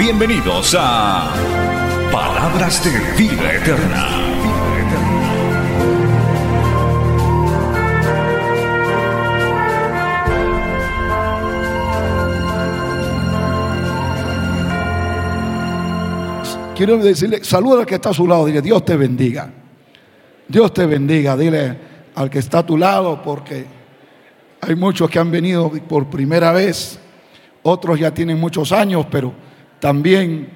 Bienvenidos a Palabras de Vida Eterna. Quiero decirle, saluda al que está a su lado, dile, Dios te bendiga. Dios te bendiga, dile al que está a tu lado, porque hay muchos que han venido por primera vez, otros ya tienen muchos años, pero también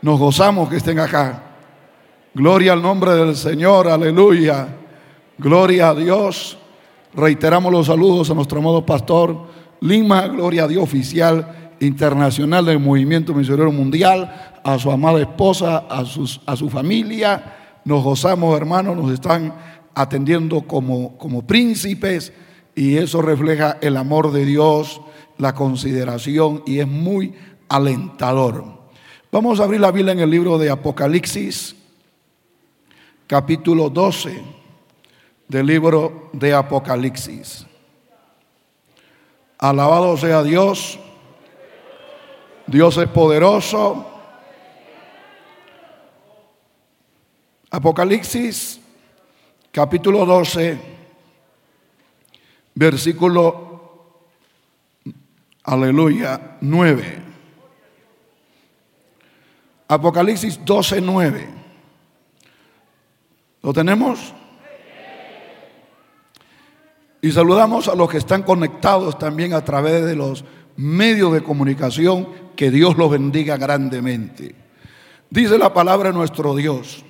nos gozamos que estén acá. Gloria al nombre del Señor, aleluya. Gloria a Dios. Reiteramos los saludos a nuestro amado pastor Lima, gloria a Dios oficial internacional del Movimiento Misionero Mundial, a su amada esposa, a, sus, a su familia. Nos gozamos, hermanos, nos están atendiendo como, como príncipes y eso refleja el amor de Dios, la consideración y es muy alentador. Vamos a abrir la Biblia en el libro de Apocalipsis, capítulo 12 del libro de Apocalipsis. Alabado sea Dios. Dios es poderoso. Apocalipsis capítulo 12, versículo, aleluya, 9. Apocalipsis 12, 9. ¿Lo tenemos? Y saludamos a los que están conectados también a través de los medios de comunicación. Que Dios los bendiga grandemente. Dice la palabra de nuestro Dios.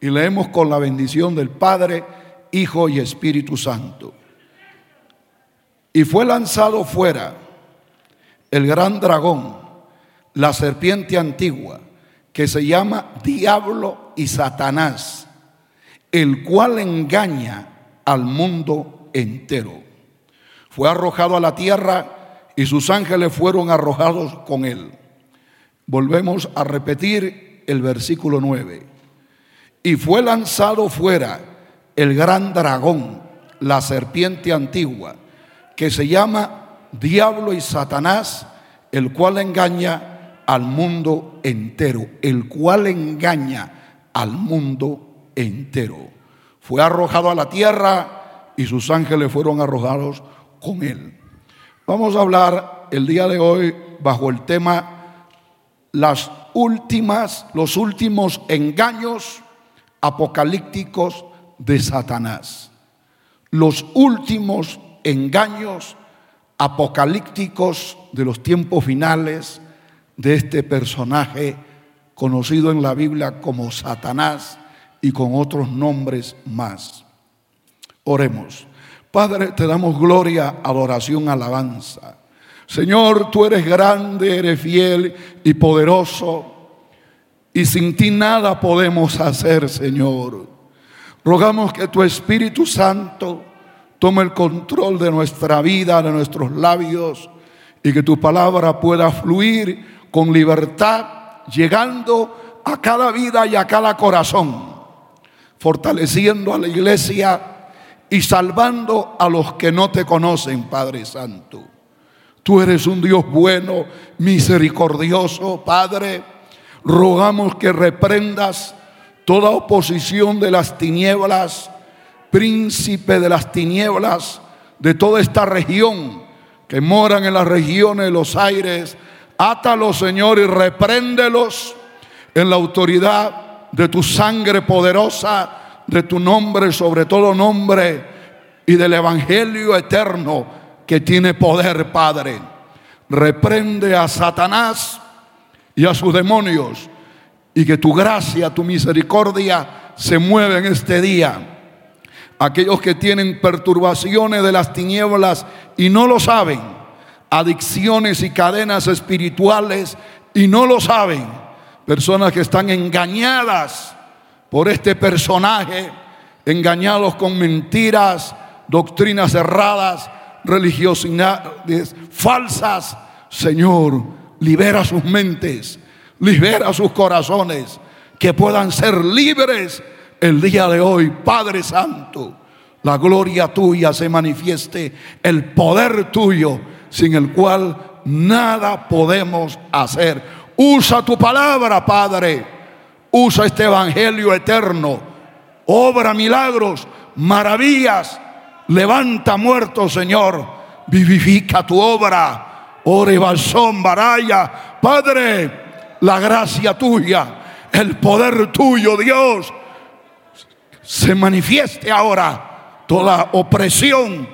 Y leemos con la bendición del Padre, Hijo y Espíritu Santo. Y fue lanzado fuera el gran dragón, la serpiente antigua, que se llama Diablo y Satanás, el cual engaña al mundo entero. Fue arrojado a la tierra y sus ángeles fueron arrojados con él. Volvemos a repetir el versículo 9. Y fue lanzado fuera el gran dragón, la serpiente antigua, que se llama Diablo y Satanás, el cual engaña al mundo entero, el cual engaña al mundo entero. Fue arrojado a la tierra y sus ángeles fueron arrojados con él. Vamos a hablar el día de hoy bajo el tema las últimas, los últimos engaños apocalípticos de Satanás. Los últimos engaños apocalípticos de los tiempos finales de este personaje conocido en la Biblia como Satanás y con otros nombres más. Oremos. Padre, te damos gloria, adoración, alabanza. Señor, tú eres grande, eres fiel y poderoso. Y sin ti nada podemos hacer, Señor. Rogamos que tu Espíritu Santo tome el control de nuestra vida, de nuestros labios, y que tu palabra pueda fluir con libertad, llegando a cada vida y a cada corazón, fortaleciendo a la iglesia y salvando a los que no te conocen, Padre Santo. Tú eres un Dios bueno, misericordioso, Padre rogamos que reprendas toda oposición de las tinieblas, príncipe de las tinieblas, de toda esta región, que moran en las regiones de los aires. Átalos, Señor, y repréndelos en la autoridad de tu sangre poderosa, de tu nombre, sobre todo nombre, y del Evangelio eterno que tiene poder, Padre. Reprende a Satanás y a sus demonios. Y que tu gracia, tu misericordia se mueva en este día. Aquellos que tienen perturbaciones de las tinieblas y no lo saben, adicciones y cadenas espirituales y no lo saben. Personas que están engañadas por este personaje, engañados con mentiras, doctrinas erradas, religiosidades falsas. Señor, libera sus mentes, libera sus corazones, que puedan ser libres el día de hoy, Padre Santo. La gloria tuya se manifieste, el poder tuyo, sin el cual nada podemos hacer. Usa tu palabra, Padre. Usa este evangelio eterno. Obra milagros, maravillas. Levanta muertos, Señor. Vivifica tu obra. Ore balsón, baraya. Padre, la gracia tuya, el poder tuyo, Dios, se manifieste ahora. Toda opresión,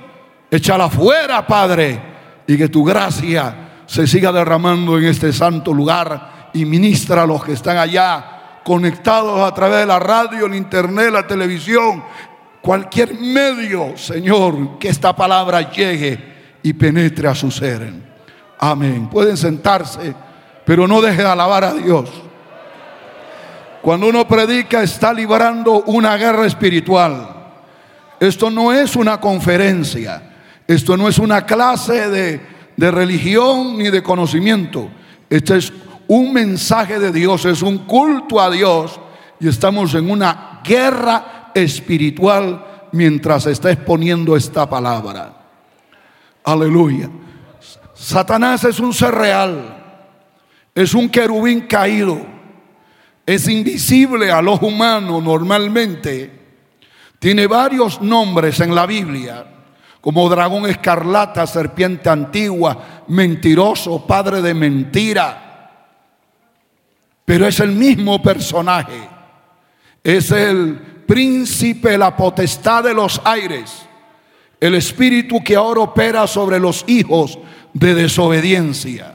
échala fuera, Padre. Y que tu gracia se siga derramando en este santo lugar y ministra a los que están allá conectados a través de la radio, el internet, la televisión, cualquier medio, Señor, que esta palabra llegue y penetre a su ser. Amén. Pueden sentarse, pero no deje de alabar a Dios. Cuando uno predica está librando una guerra espiritual. Esto no es una conferencia, esto no es una clase de de religión ni de conocimiento. Este es un mensaje de Dios, es un culto a Dios y estamos en una guerra espiritual mientras está exponiendo esta palabra. Aleluya. Satanás es un ser real, es un querubín caído, es invisible al ojo humano normalmente, tiene varios nombres en la Biblia como dragón escarlata, serpiente antigua, mentiroso, padre de mentira. Pero es el mismo personaje. Es el príncipe, la potestad de los aires. El espíritu que ahora opera sobre los hijos de desobediencia.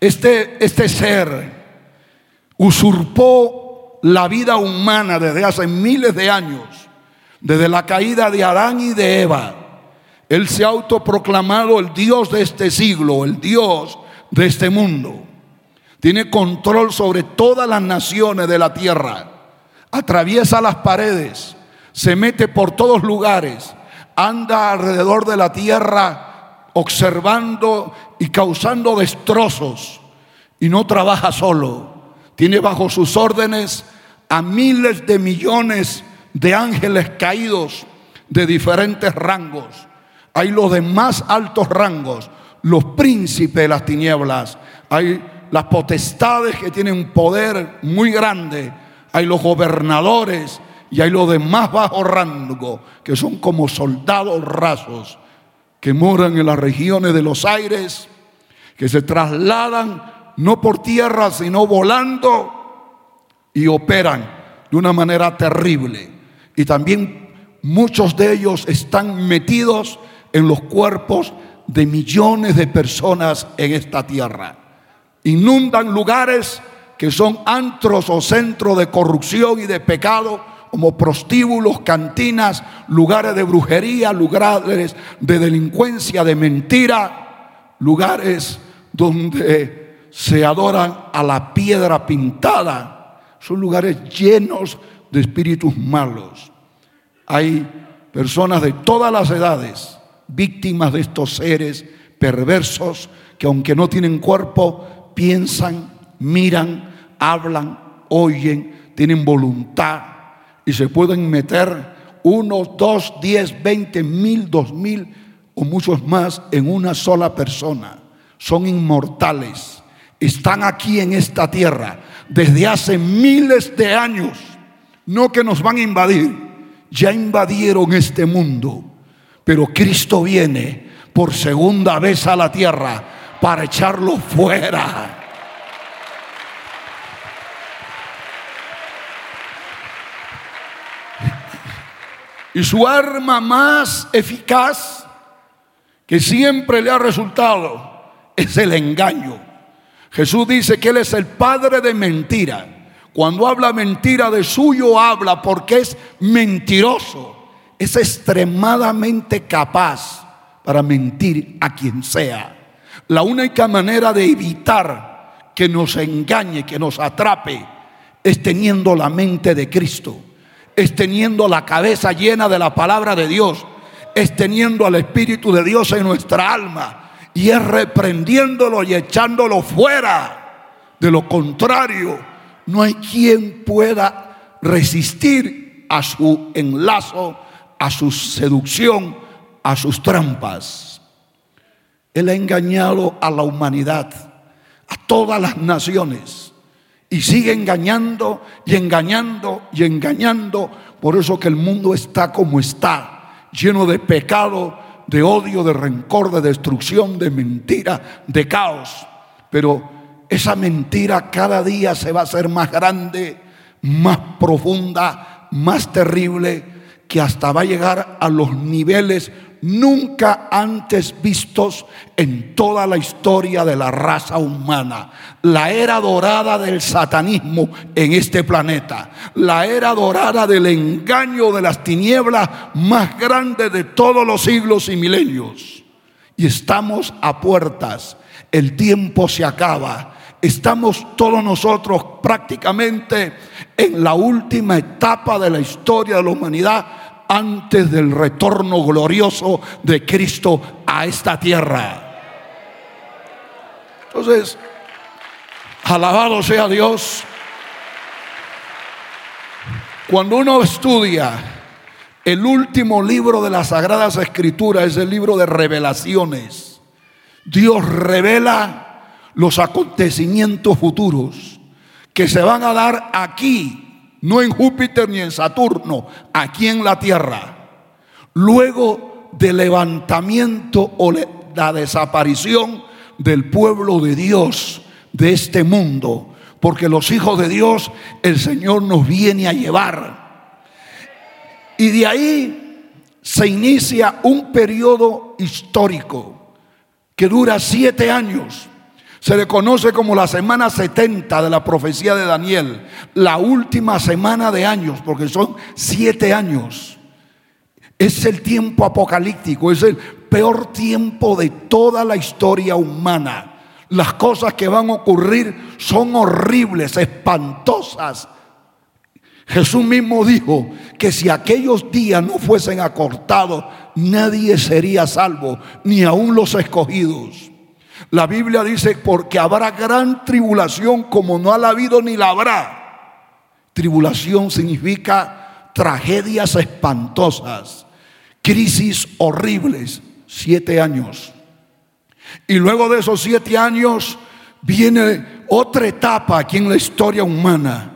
Este, este ser usurpó la vida humana desde hace miles de años, desde la caída de Adán y de Eva él se ha autoproclamado el Dios de este siglo, el Dios de este mundo. Tiene control sobre todas las naciones de la tierra. Atraviesa las paredes, se mete por todos lugares, anda alrededor de la tierra observando y causando destrozos. Y no trabaja solo. Tiene bajo sus órdenes a miles de millones de ángeles caídos de diferentes rangos hay los de más altos rangos, los príncipes de las tinieblas, hay las potestades que tienen poder muy grande, hay los gobernadores y hay los de más bajo rango, que son como soldados rasos, que moran en las regiones de los aires, que se trasladan no por tierra, sino volando y operan de una manera terrible. Y también muchos de ellos están metidos en los cuerpos de millones de personas en esta tierra. Inundan lugares que son antros o centros de corrupción y de pecado, como prostíbulos, cantinas, lugares de brujería, lugares de delincuencia, de mentira, lugares donde se adoran a la piedra pintada. Son lugares llenos de espíritus malos. Hay personas de todas las edades víctimas de estos seres perversos que aunque no tienen cuerpo, piensan, miran, hablan, oyen, tienen voluntad y se pueden meter uno, dos, diez, veinte, mil, dos mil o muchos más en una sola persona. Son inmortales. Están aquí en esta tierra desde hace miles de años. No que nos van a invadir. Ya invadieron este mundo pero Cristo viene por segunda vez a la tierra para echarlo fuera. Y su arma más eficaz, que siempre le ha resultado, es el engaño. Jesús dice que Él es el padre de mentira. Cuando habla mentira de suyo habla porque es mentiroso es extremadamente capaz para mentir a quien sea. La única manera de evitar que nos engañe, que nos atrape, es teniendo la mente de Cristo, es teniendo la cabeza llena de la palabra de Dios, es teniendo al Espíritu de Dios en nuestra alma y es reprendiéndolo y echándolo fuera. De lo contrario, no hay quien pueda resistir a su enlazo, a su seducción, a sus trampas. Él ha engañado a la humanidad, a todas las naciones, y sigue engañando y engañando y engañando. Por eso que el mundo está como está, lleno de pecado, de odio, de rencor, de destrucción, de mentira, de caos. Pero esa mentira cada día se va a hacer más grande, más profunda, más terrible, que hasta va a llegar a los niveles nunca antes vistos en toda la historia de la raza humana. La era dorada del satanismo en este planeta. La era dorada del engaño de las tinieblas más grande de todos los siglos y milenios. Y estamos a puertas. El tiempo se acaba. Estamos todos nosotros prácticamente en la última etapa de la historia de la humanidad antes del retorno glorioso de Cristo a esta tierra. Entonces, alabado sea Dios. Cuando uno estudia el último libro de las Sagradas Escrituras, es el libro de revelaciones. Dios revela los acontecimientos futuros que se van a dar aquí no en Júpiter ni en Saturno, aquí en la Tierra. Luego del levantamiento o la desaparición del pueblo de Dios de este mundo, porque los hijos de Dios el Señor nos viene a llevar. Y de ahí se inicia un periodo histórico que dura siete años se le conoce como la semana 70 de la profecía de Daniel, la última semana de años, porque son siete años. Es el tiempo apocalíptico, es el peor tiempo de toda la historia humana. Las cosas que van a ocurrir son horribles, espantosas. Jesús mismo dijo que si aquellos días no fuesen acortados, nadie sería salvo, ni aun los escogidos. La Biblia dice, porque habrá gran tribulación como no ha habido ni la habrá. Tribulación significa tragedias espantosas, crisis horribles, siete años. Y luego de esos siete años viene otra etapa aquí en la historia humana.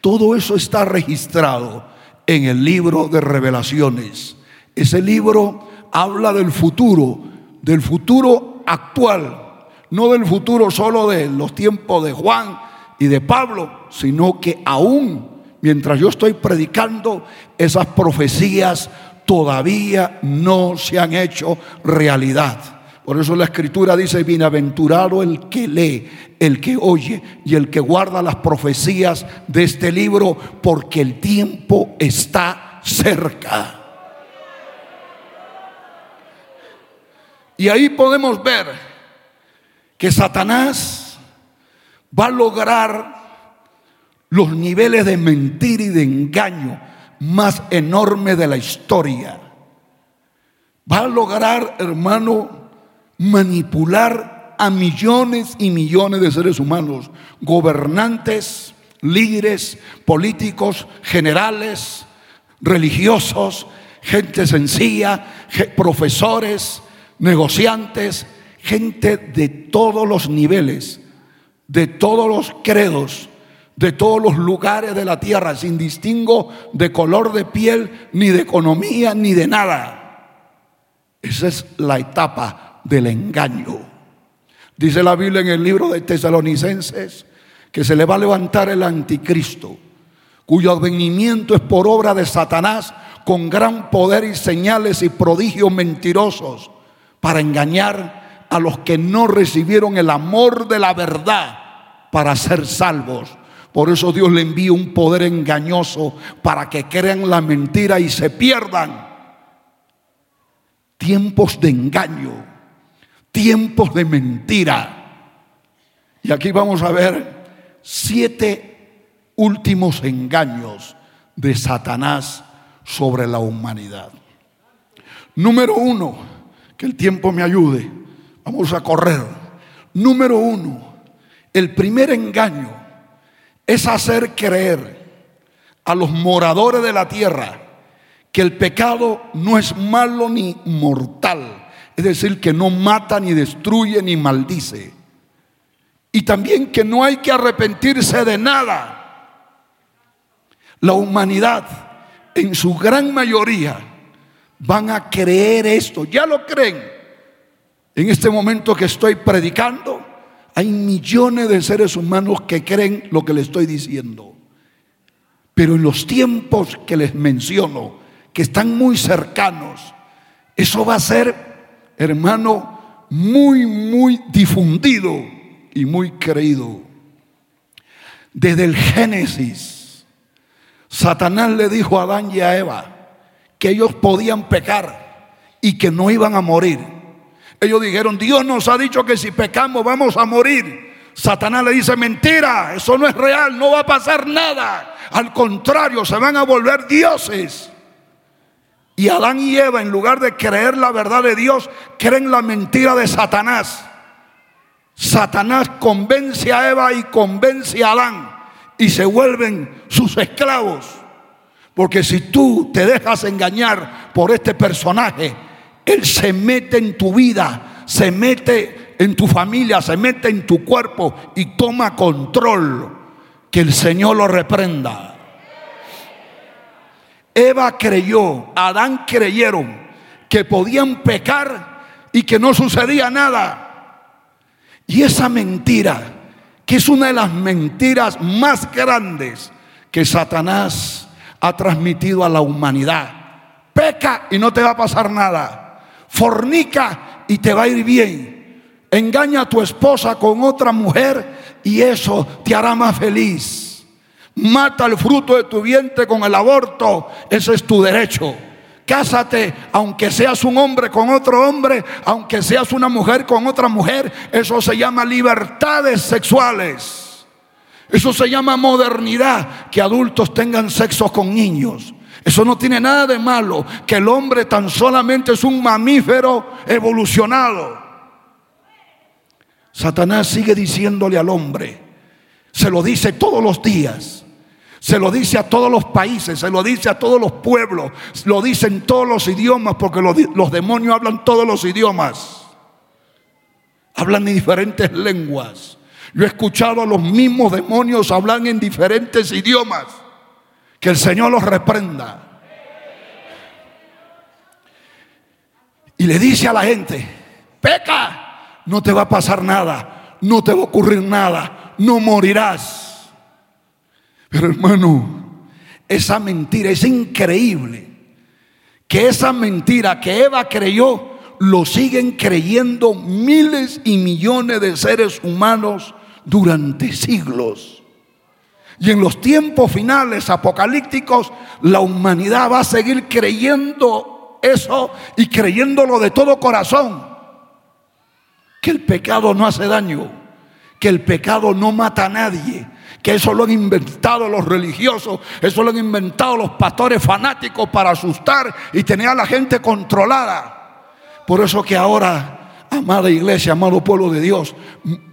Todo eso está registrado en el libro de revelaciones. Ese libro habla del futuro, del futuro actual, no del futuro solo de los tiempos de Juan y de Pablo, sino que aún mientras yo estoy predicando, esas profecías todavía no se han hecho realidad. Por eso la escritura dice, bienaventurado el que lee, el que oye y el que guarda las profecías de este libro, porque el tiempo está cerca. Y ahí podemos ver que Satanás va a lograr los niveles de mentira y de engaño más enormes de la historia. Va a lograr, hermano, manipular a millones y millones de seres humanos, gobernantes, líderes, políticos, generales, religiosos, gente sencilla, profesores, negociantes, gente de todos los niveles, de todos los credos, de todos los lugares de la tierra, sin distingo de color de piel, ni de economía, ni de nada. Esa es la etapa del engaño. Dice la Biblia en el libro de Tesalonicenses que se le va a levantar el anticristo, cuyo advenimiento es por obra de Satanás con gran poder y señales y prodigios mentirosos para engañar a los que no recibieron el amor de la verdad para ser salvos. Por eso Dios le envía un poder engañoso para que crean la mentira y se pierdan. Tiempos de engaño, tiempos de mentira. Y aquí vamos a ver siete últimos engaños de Satanás sobre la humanidad. Número uno, que el tiempo me ayude. Vamos a correr. Número uno, el primer engaño es hacer creer a los moradores de la tierra que el pecado no es malo ni mortal, es decir, que no mata ni destruye ni maldice. Y también que no hay que arrepentirse de nada. La humanidad, en su gran mayoría, van a creer esto, ya lo creen. En este momento que estoy predicando, hay millones de seres humanos que creen lo que le estoy diciendo. Pero en los tiempos que les menciono, que están muy cercanos, eso va a ser, hermano, muy, muy difundido y muy creído. Desde el Génesis, Satanás le dijo a Adán y a Eva que ellos podían pecar y que no iban a morir. Ellos dijeron, Dios nos ha dicho que si pecamos vamos a morir. Satanás le dice, mentira, eso no es real, no va a pasar nada. Al contrario, se van a volver dioses. Y Adán y Eva, en lugar de creer la verdad de Dios, creen la mentira de Satanás. Satanás convence a Eva y convence a Adán y se vuelven sus esclavos. Porque si tú te dejas engañar por este personaje, él se mete en tu vida, se mete en tu familia, se mete en tu cuerpo y toma control. Que el Señor lo reprenda. Eva creyó, Adán creyeron que podían pecar y que no sucedía nada. Y esa mentira, que es una de las mentiras más grandes que Satanás ha transmitido a la humanidad. Peca y no te va a pasar nada. Fornica y te va a ir bien. Engaña a tu esposa con otra mujer y eso te hará más feliz. Mata el fruto de tu vientre con el aborto, ese es tu derecho. Cásate, aunque seas un hombre con otro hombre, aunque seas una mujer con otra mujer, eso se llama libertades sexuales. Eso se llama modernidad, que adultos tengan sexo con niños. Eso no tiene nada de malo, que el hombre tan solamente es un mamífero evolucionado. Satanás sigue diciéndole al hombre, se lo dice todos los días, se lo dice a todos los países, se lo dice a todos los pueblos, lo dice en todos los idiomas, porque los, los demonios hablan todos los idiomas, hablan en diferentes lenguas. Yo he escuchado a los mismos demonios hablar en diferentes idiomas. Que el Señor los reprenda. Y le dice a la gente, peca no te va a pasar nada, no te va a ocurrir nada, no morirás. Pero hermano, esa mentira es increíble. Que esa mentira que Eva creyó, lo siguen creyendo miles y millones de seres humanos durante siglos. Y en los tiempos finales apocalípticos, la humanidad va a seguir creyendo eso y creyéndolo de todo corazón que el pecado no hace daño, que el pecado no mata a nadie, que eso lo han inventado los religiosos, eso lo han inventado los pastores fanáticos para asustar y tener a la gente controlada. Por eso que ahora, amada iglesia, amado pueblo de Dios,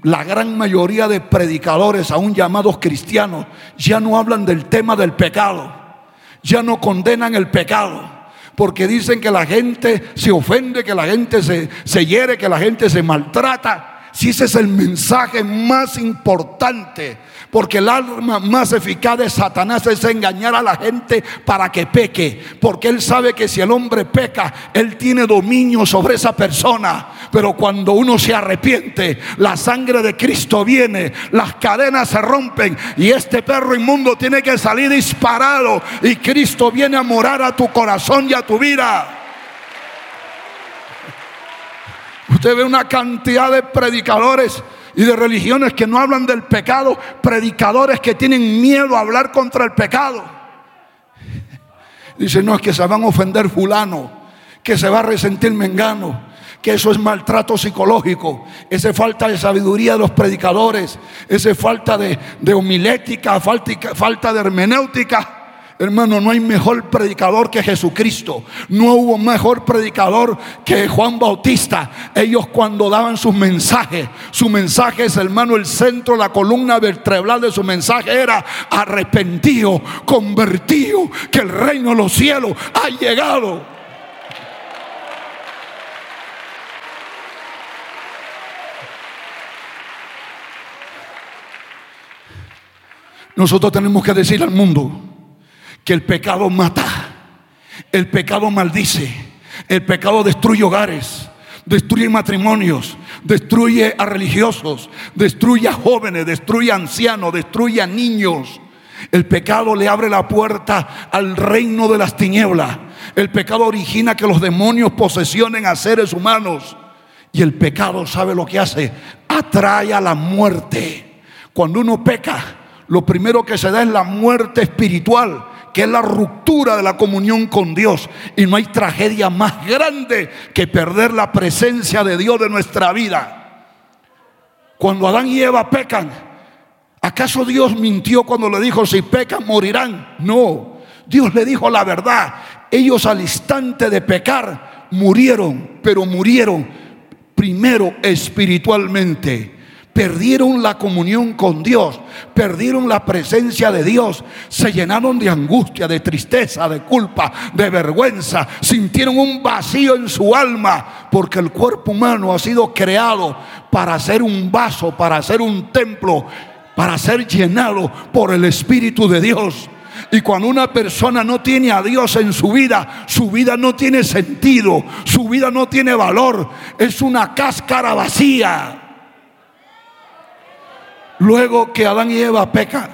la gran mayoría de predicadores, aún llamados cristianos, ya no hablan del tema del pecado, ya no condenan el pecado porque dicen que la gente se ofende, que la gente se, se hiere, que la gente se maltrata. Si ese es el mensaje más importante, porque el arma más eficaz de Satanás es engañar a la gente para que peque, porque él sabe que si el hombre peca, él tiene dominio sobre esa persona. Pero cuando uno se arrepiente, la sangre de Cristo viene, las cadenas se rompen y este perro inmundo tiene que salir disparado y Cristo viene a morar a tu corazón y a tu vida. Usted ve una cantidad de predicadores y de religiones que no hablan del pecado, predicadores que tienen miedo a hablar contra el pecado. Dicen, no, es que se van a ofender fulano, que se va a resentir mengano, que eso es maltrato psicológico, esa falta de sabiduría de los predicadores, esa falta de, homilética, falta de hermenéutica. Hermano, no hay mejor predicador que Jesucristo. No hubo mejor predicador que Juan Bautista. Ellos cuando daban sus mensajes, su mensaje es, hermano, el centro, la columna vertebral de su mensaje era arrepentido, convertido, que el reino de los cielos ha llegado. Nosotros tenemos que decir al mundo que el pecado mata, el pecado maldice, el pecado destruye hogares, destruye matrimonios, destruye a religiosos, destruye a jóvenes, destruye a ancianos, destruye a niños. El pecado le abre la puerta al reino de las tinieblas. El pecado origina que los demonios posesionen a seres humanos. Y el pecado, ¿sabe lo que hace? Atrae a la muerte. Cuando uno peca, lo primero que se da es la muerte espiritual, que es la ruptura de la comunión con Dios. Y no hay tragedia más grande que perder la presencia de Dios de nuestra vida. Cuando Adán y Eva pecan, ¿acaso Dios mintió cuando le dijo, si pecan morirán? No, Dios le dijo la verdad. Ellos al instante de pecar murieron, pero murieron primero espiritualmente perdieron la comunión con Dios, perdieron la presencia de Dios, se llenaron de angustia, de tristeza, de culpa, de vergüenza, sintieron un vacío en su alma, porque el cuerpo humano ha sido creado para ser un vaso, para ser un templo, para ser llenado por el Espíritu de Dios. Y cuando una persona no tiene a Dios en su vida, su vida no tiene sentido, su vida no tiene valor, es una cáscara vacía. Luego que Adán y Eva pecan,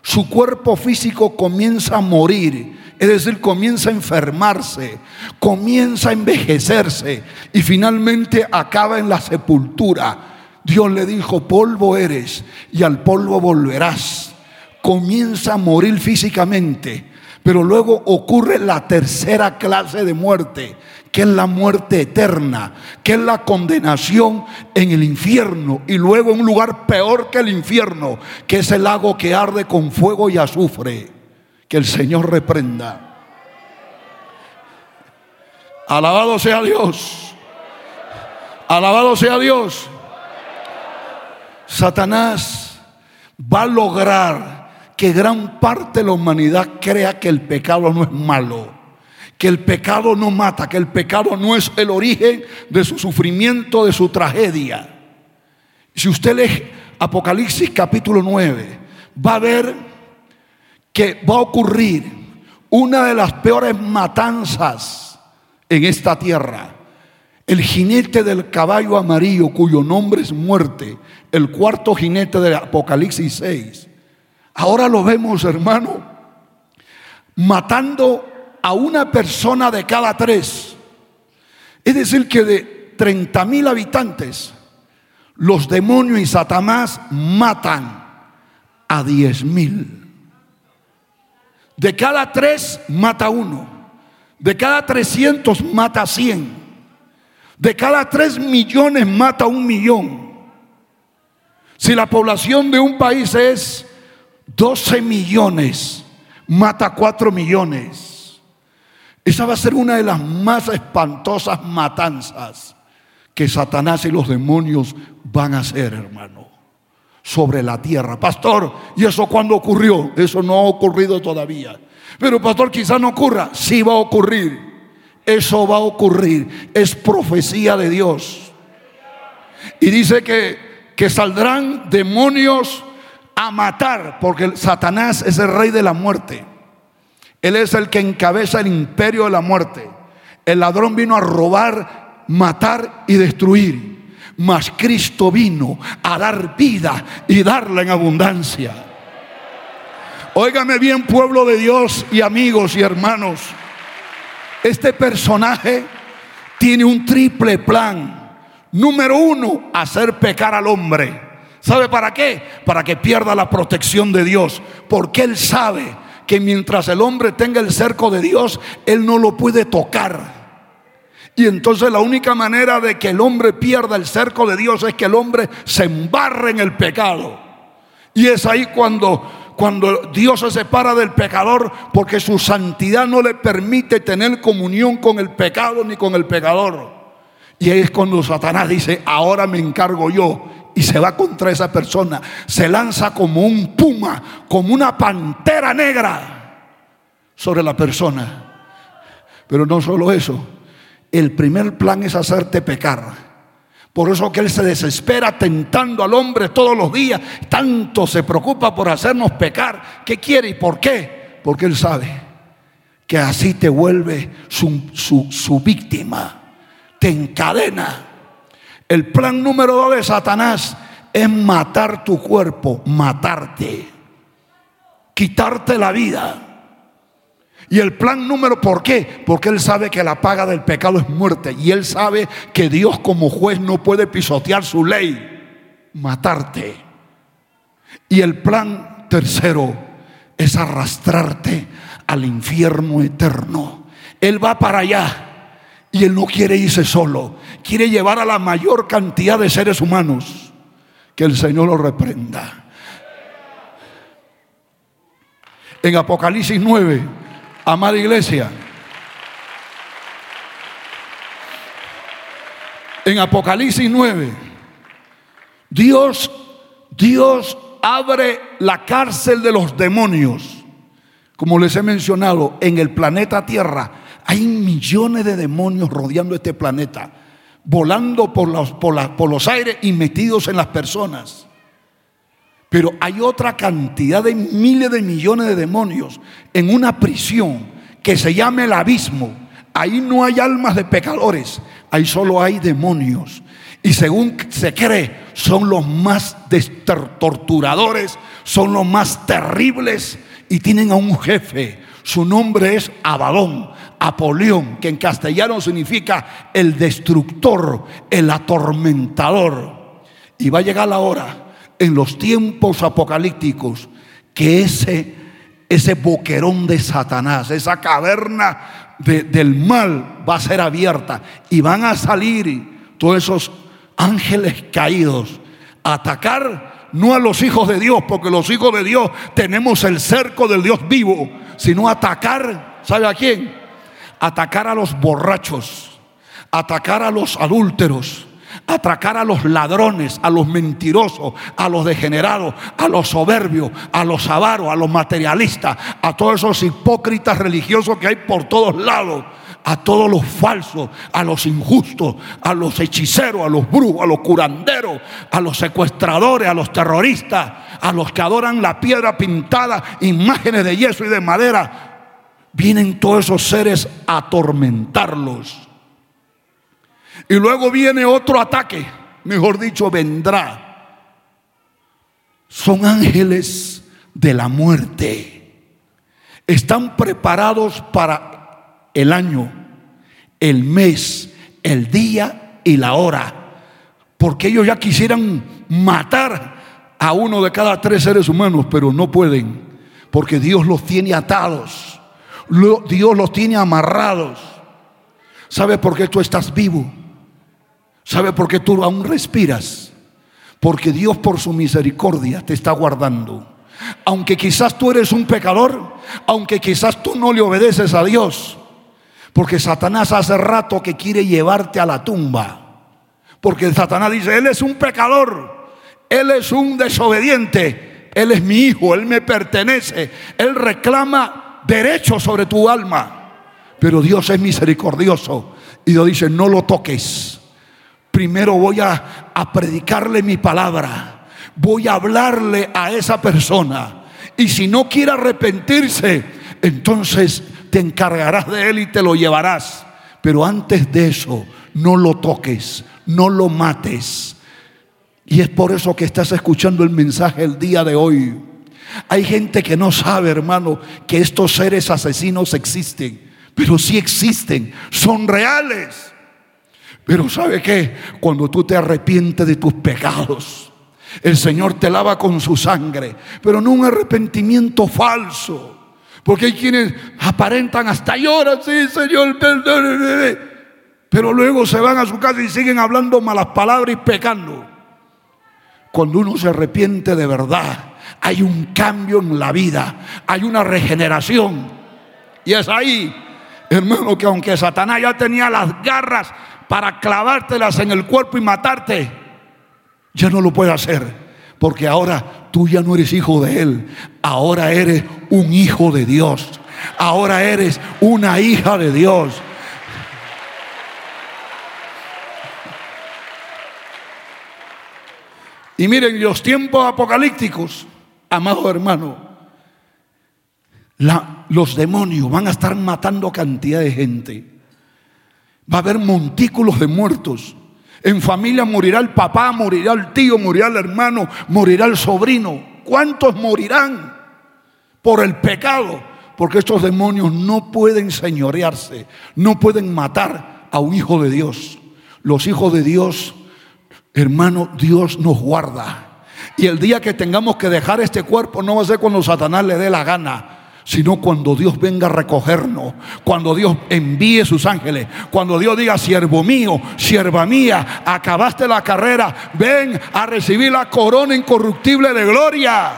su cuerpo físico comienza a morir, es decir, comienza a enfermarse, comienza a envejecerse y finalmente acaba en la sepultura. Dios le dijo, polvo eres y al polvo volverás. Comienza a morir físicamente, pero luego ocurre la tercera clase de muerte, que es la muerte eterna, que es la condenación en el infierno y luego un lugar peor que el infierno, que es el lago que arde con fuego y azufre. Que el Señor reprenda. Alabado sea Dios. Alabado sea Dios. Satanás va a lograr que gran parte de la humanidad crea que el pecado no es malo que el pecado no mata, que el pecado no es el origen de su sufrimiento, de su tragedia. Si usted lee Apocalipsis capítulo 9, va a ver que va a ocurrir una de las peores matanzas en esta tierra. El jinete del caballo amarillo, cuyo nombre es muerte, el cuarto jinete de Apocalipsis 6. Ahora lo vemos, hermano, matando a una persona de cada tres. Es decir, que de 30 mil habitantes, los demonios y Satanás matan a 10 mil. De cada tres mata uno. De cada 300 mata 100. De cada 3 millones mata un millón. Si la población de un país es 12 millones, mata 4 millones. Esa va a ser una de las más espantosas matanzas que Satanás y los demonios van a hacer, hermano, sobre la tierra. Pastor, ¿y eso cuándo ocurrió? Eso no ha ocurrido todavía. Pero pastor, quizá no ocurra. Sí va a ocurrir. Eso va a ocurrir. Es profecía de Dios. Y dice que, que saldrán demonios a matar, porque Satanás es el rey de la muerte. Él es el que encabeza el imperio de la muerte. El ladrón vino a robar, matar y destruir. Mas Cristo vino a dar vida y darla en abundancia. Óigame bien, pueblo de Dios y amigos y hermanos. Este personaje tiene un triple plan. Número uno, hacer pecar al hombre. ¿Sabe para qué? Para que pierda la protección de Dios. Porque Él sabe que mientras el hombre tenga el cerco de Dios, él no lo puede tocar. Y entonces la única manera de que el hombre pierda el cerco de Dios es que el hombre se embarre en el pecado. Y es ahí cuando, cuando Dios se separa del pecador porque su santidad no le permite tener comunión con el pecado ni con el pecador. Y ahí es cuando Satanás dice, ahora me encargo yo. Y se va contra esa persona. Se lanza como un puma, como una pantera negra sobre la persona. Pero no solo eso el primer plan es hacerte pecar. Por eso que Él se desespera tentando al hombre todos los días. Tanto se preocupa por hacernos pecar. ¿Qué quiere y por qué? Porque Él sabe que así te vuelve su, su víctima. Te encadena. El plan número dos de Satanás es matar tu cuerpo, matarte, quitarte la vida. Y el plan número, ¿por qué? Porque Él sabe que la paga del pecado es muerte. Y Él sabe que Dios como juez no puede pisotear su ley, matarte. Y el plan tercero es arrastrarte al infierno eterno. Él va para allá. Y Él no quiere irse solo. Quiere llevar a la mayor cantidad de seres humanos. Que el Señor lo reprenda. En Apocalipsis 9 Amada iglesia, en Apocalipsis 9, Dios, Dios abre la cárcel de los demonios. Como les he mencionado, en el planeta Tierra hay millones de demonios rodeando este planeta, volando por los, por, los aires y metidos en las personas. Pero hay otra cantidad de miles de millones de demonios en una prisión que se llama el abismo. Ahí no hay almas de pecadores, ahí solo hay demonios. Y según se cree, son los más torturadores, son los más terribles y tienen a un jefe. Su nombre es Abadón, Apolión, que en castellano significa el destructor, el atormentador. Y va a llegar la hora en los tiempos apocalípticos que ese, ese boquerón de Satanás, esa caverna del mal va a ser abierta y van a salir todos esos ángeles caídos a atacar no a los hijos de Dios, porque los hijos de Dios tenemos el cerco del Dios vivo, sino atacar, ¿sabe a quién? Atacar a los borrachos, atacar a los adúlteros, atracar a los ladrones, a los mentirosos, a los degenerados, a los soberbios, a los avaros, a los materialistas, a todos esos hipócritas religiosos que hay por todos lados, a todos los falsos, a los injustos, a los hechiceros, a los brujos, a los curanderos, a los secuestradores, a los terroristas, a los que adoran la piedra pintada, imágenes de yeso y de madera. Vienen todos esos seres a atormentarlos y luego viene otro ataque, mejor dicho, vendrá. Son ángeles de la muerte. Están preparados para el año, el mes, el día y la hora. Porque ellos ya quisieran matar a uno de cada tres seres humanos, pero no pueden. Porque Dios los tiene atados. Dios los tiene amarrados. ¿Sabe por qué tú estás vivo? ¿Sabe por qué tú aún respiras? Porque Dios por su misericordia te está guardando. Aunque quizás tú eres un pecador, aunque quizás tú no le obedeces a Dios, porque Satanás hace rato que quiere llevarte a la tumba. Porque Satanás dice, Él es un pecador, Él es un desobediente, Él es mi hijo, Él me pertenece, Él reclama derecho sobre tu alma. Pero Dios es misericordioso y Dios dice, no lo toques primero voy a, predicarle mi palabra. Voy a hablarle a esa persona. Y si no quiere arrepentirse, entonces te encargarás de él y te lo llevarás. Pero antes de eso, no lo toques, no lo mates. Y es por eso que estás escuchando el mensaje el día de hoy. Hay gente que no sabe, hermano, que estos seres asesinos existen, pero sí existen, son reales. Pero ¿sabe qué? Cuando tú te arrepientes de tus pecados, el Señor te lava con su sangre, pero no un arrepentimiento falso. Porque hay quienes aparentan hasta lloran, sí, Señor, perdóneme. Pero luego se van a su casa y siguen hablando malas palabras y pecando. Cuando uno se arrepiente de verdad, hay un cambio en la vida, hay una regeneración. Y es ahí, hermano, que aunque Satanás ya tenía las garras para clavártelas en el cuerpo y matarte, ya no lo puede hacer. Porque ahora tú ya no eres hijo de Él, ahora eres un hijo de Dios, ahora eres una hija de Dios. Y miren, los tiempos apocalípticos, amado hermano, los demonios van a estar matando cantidad de gente. Va a haber montículos de muertos. En familia morirá el papá, morirá el tío, morirá el hermano, morirá el sobrino. ¿Cuántos morirán por el pecado? Porque estos demonios no pueden señorearse, no pueden matar a un hijo de Dios. Los hijos de Dios Hermano, Dios nos guarda. Y el día que tengamos que dejar este cuerpo no va a ser cuando Satanás le dé la gana sino cuando Dios venga a recogernos, cuando Dios envíe sus ángeles, cuando Dios diga, siervo mío, sierva mía, acabaste la carrera, ven a recibir la corona incorruptible de gloria.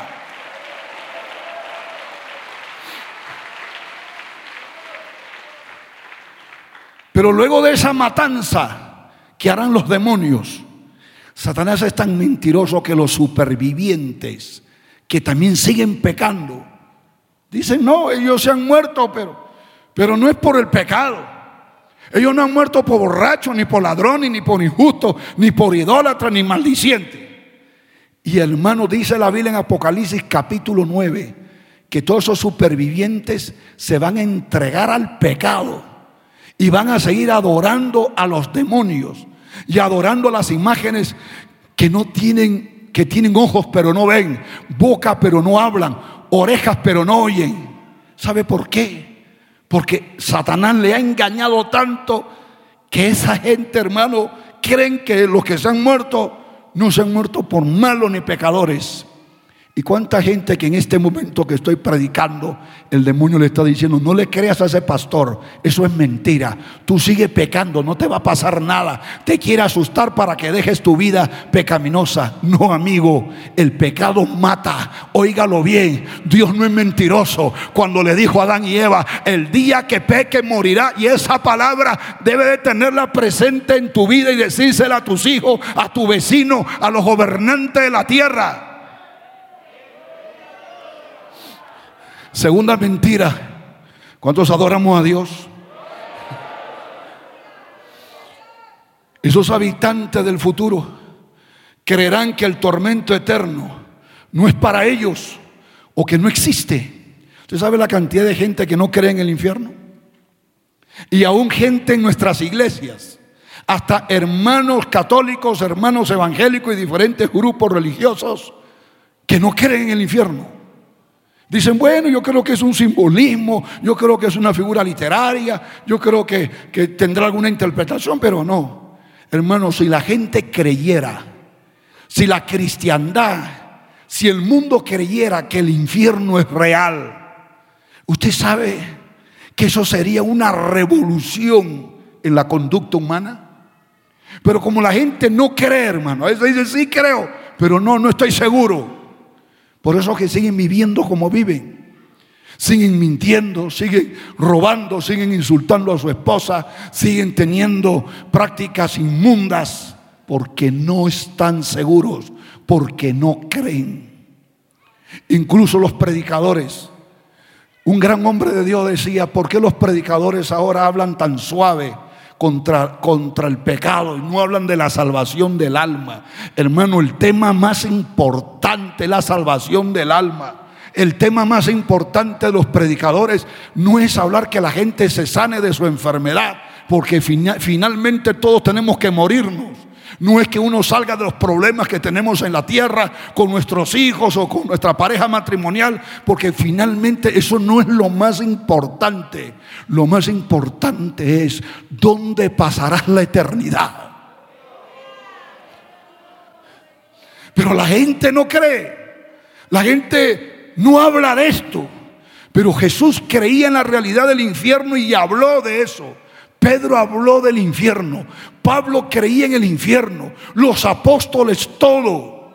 Pero luego de esa matanza que harán los demonios, Satanás es tan mentiroso que los supervivientes que también siguen pecando, dicen, no, ellos se han muerto, pero, pero no es por el pecado. Ellos no han muerto por borrachos, ni por ladrones, ni por injustos, ni por idólatras, ni maldicientes. Y hermano dice la Biblia en Apocalipsis capítulo 9, que todos esos supervivientes se van a entregar al pecado y van a seguir adorando a los demonios y adorando las imágenes que no tienen, que tienen ojos pero no ven, boca pero no hablan, orejas pero no oyen. ¿Sabe por qué? Porque Satanás le ha engañado tanto que esa gente, hermano, creen que los que se han muerto no se han muerto por malos ni pecadores, ¿Y cuánta gente que en este momento que estoy predicando, el demonio le está diciendo, no le creas a ese pastor, eso es mentira, tú sigue pecando, no te va a pasar nada, te quiere asustar para que dejes tu vida pecaminosa. No, amigo, el pecado mata, óigalo bien, Dios no es mentiroso. Cuando le dijo a Adán y Eva, el día que peque morirá, y esa palabra debe de tenerla presente en tu vida y decírsela a tus hijos, a tu vecino, a los gobernantes de la tierra. Segunda mentira. ¿Cuántos adoramos a Dios? Esos habitantes del futuro creerán que el tormento eterno no es para ellos o que no existe. ¿Usted sabe la cantidad de gente que no cree en el infierno? Y aún gente en nuestras iglesias, hasta hermanos católicos, hermanos evangélicos y diferentes grupos religiosos que no creen en el infierno. Dicen, bueno, yo creo que es un simbolismo, yo creo que es una figura literaria, yo creo que, tendrá alguna interpretación, pero no. Hermanos, si la gente creyera, si la cristiandad, si el mundo creyera que el infierno es real, usted sabe que eso sería una revolución en la conducta humana. Pero como la gente no cree, hermano, a veces dice, sí creo, pero no, no estoy seguro. Por eso que siguen viviendo como viven. Siguen mintiendo, siguen robando, siguen insultando a su esposa, siguen teniendo prácticas inmundas porque no están seguros, porque no creen. Incluso los predicadores. Un gran hombre de Dios decía, ¿por qué los predicadores ahora hablan tan suave? Contra, contra el pecado y no hablan de la salvación del alma. Hermano, el tema más importante la salvación del alma. El tema más importante de los predicadores no es hablar que la gente se sane de su enfermedad, porque finalmente todos tenemos que morirnos. No es que uno salga de los problemas que tenemos en la tierra con nuestros hijos o con nuestra pareja matrimonial, porque finalmente eso no es lo más importante. Lo más importante es dónde pasarás la eternidad. Pero la gente no cree. La gente no habla de esto. Pero Jesús creía en la realidad del infierno y habló de eso. Pedro habló del infierno. Pablo creía en el infierno. Los apóstoles, todo.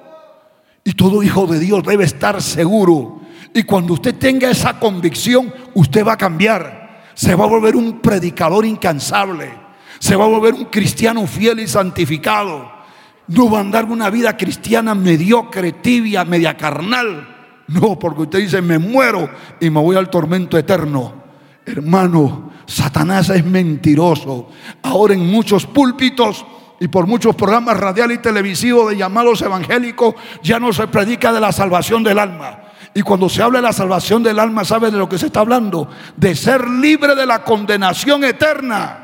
Y todo hijo de Dios debe estar seguro. Y cuando usted tenga esa convicción, usted va a cambiar. Se va a volver un predicador incansable. Se va a volver un cristiano fiel y santificado. No va a andar una vida cristiana mediocre, tibia, media carnal. No, porque usted dice, me muero y me voy al tormento eterno. Hermano, Satanás es mentiroso. Ahora en muchos púlpitos y por muchos programas radiales y televisivos de llamados evangélicos ya no se predica de la salvación del alma. Y cuando se habla de la salvación del alma, ¿sabe de lo que se está hablando? De ser libre de la condenación eterna.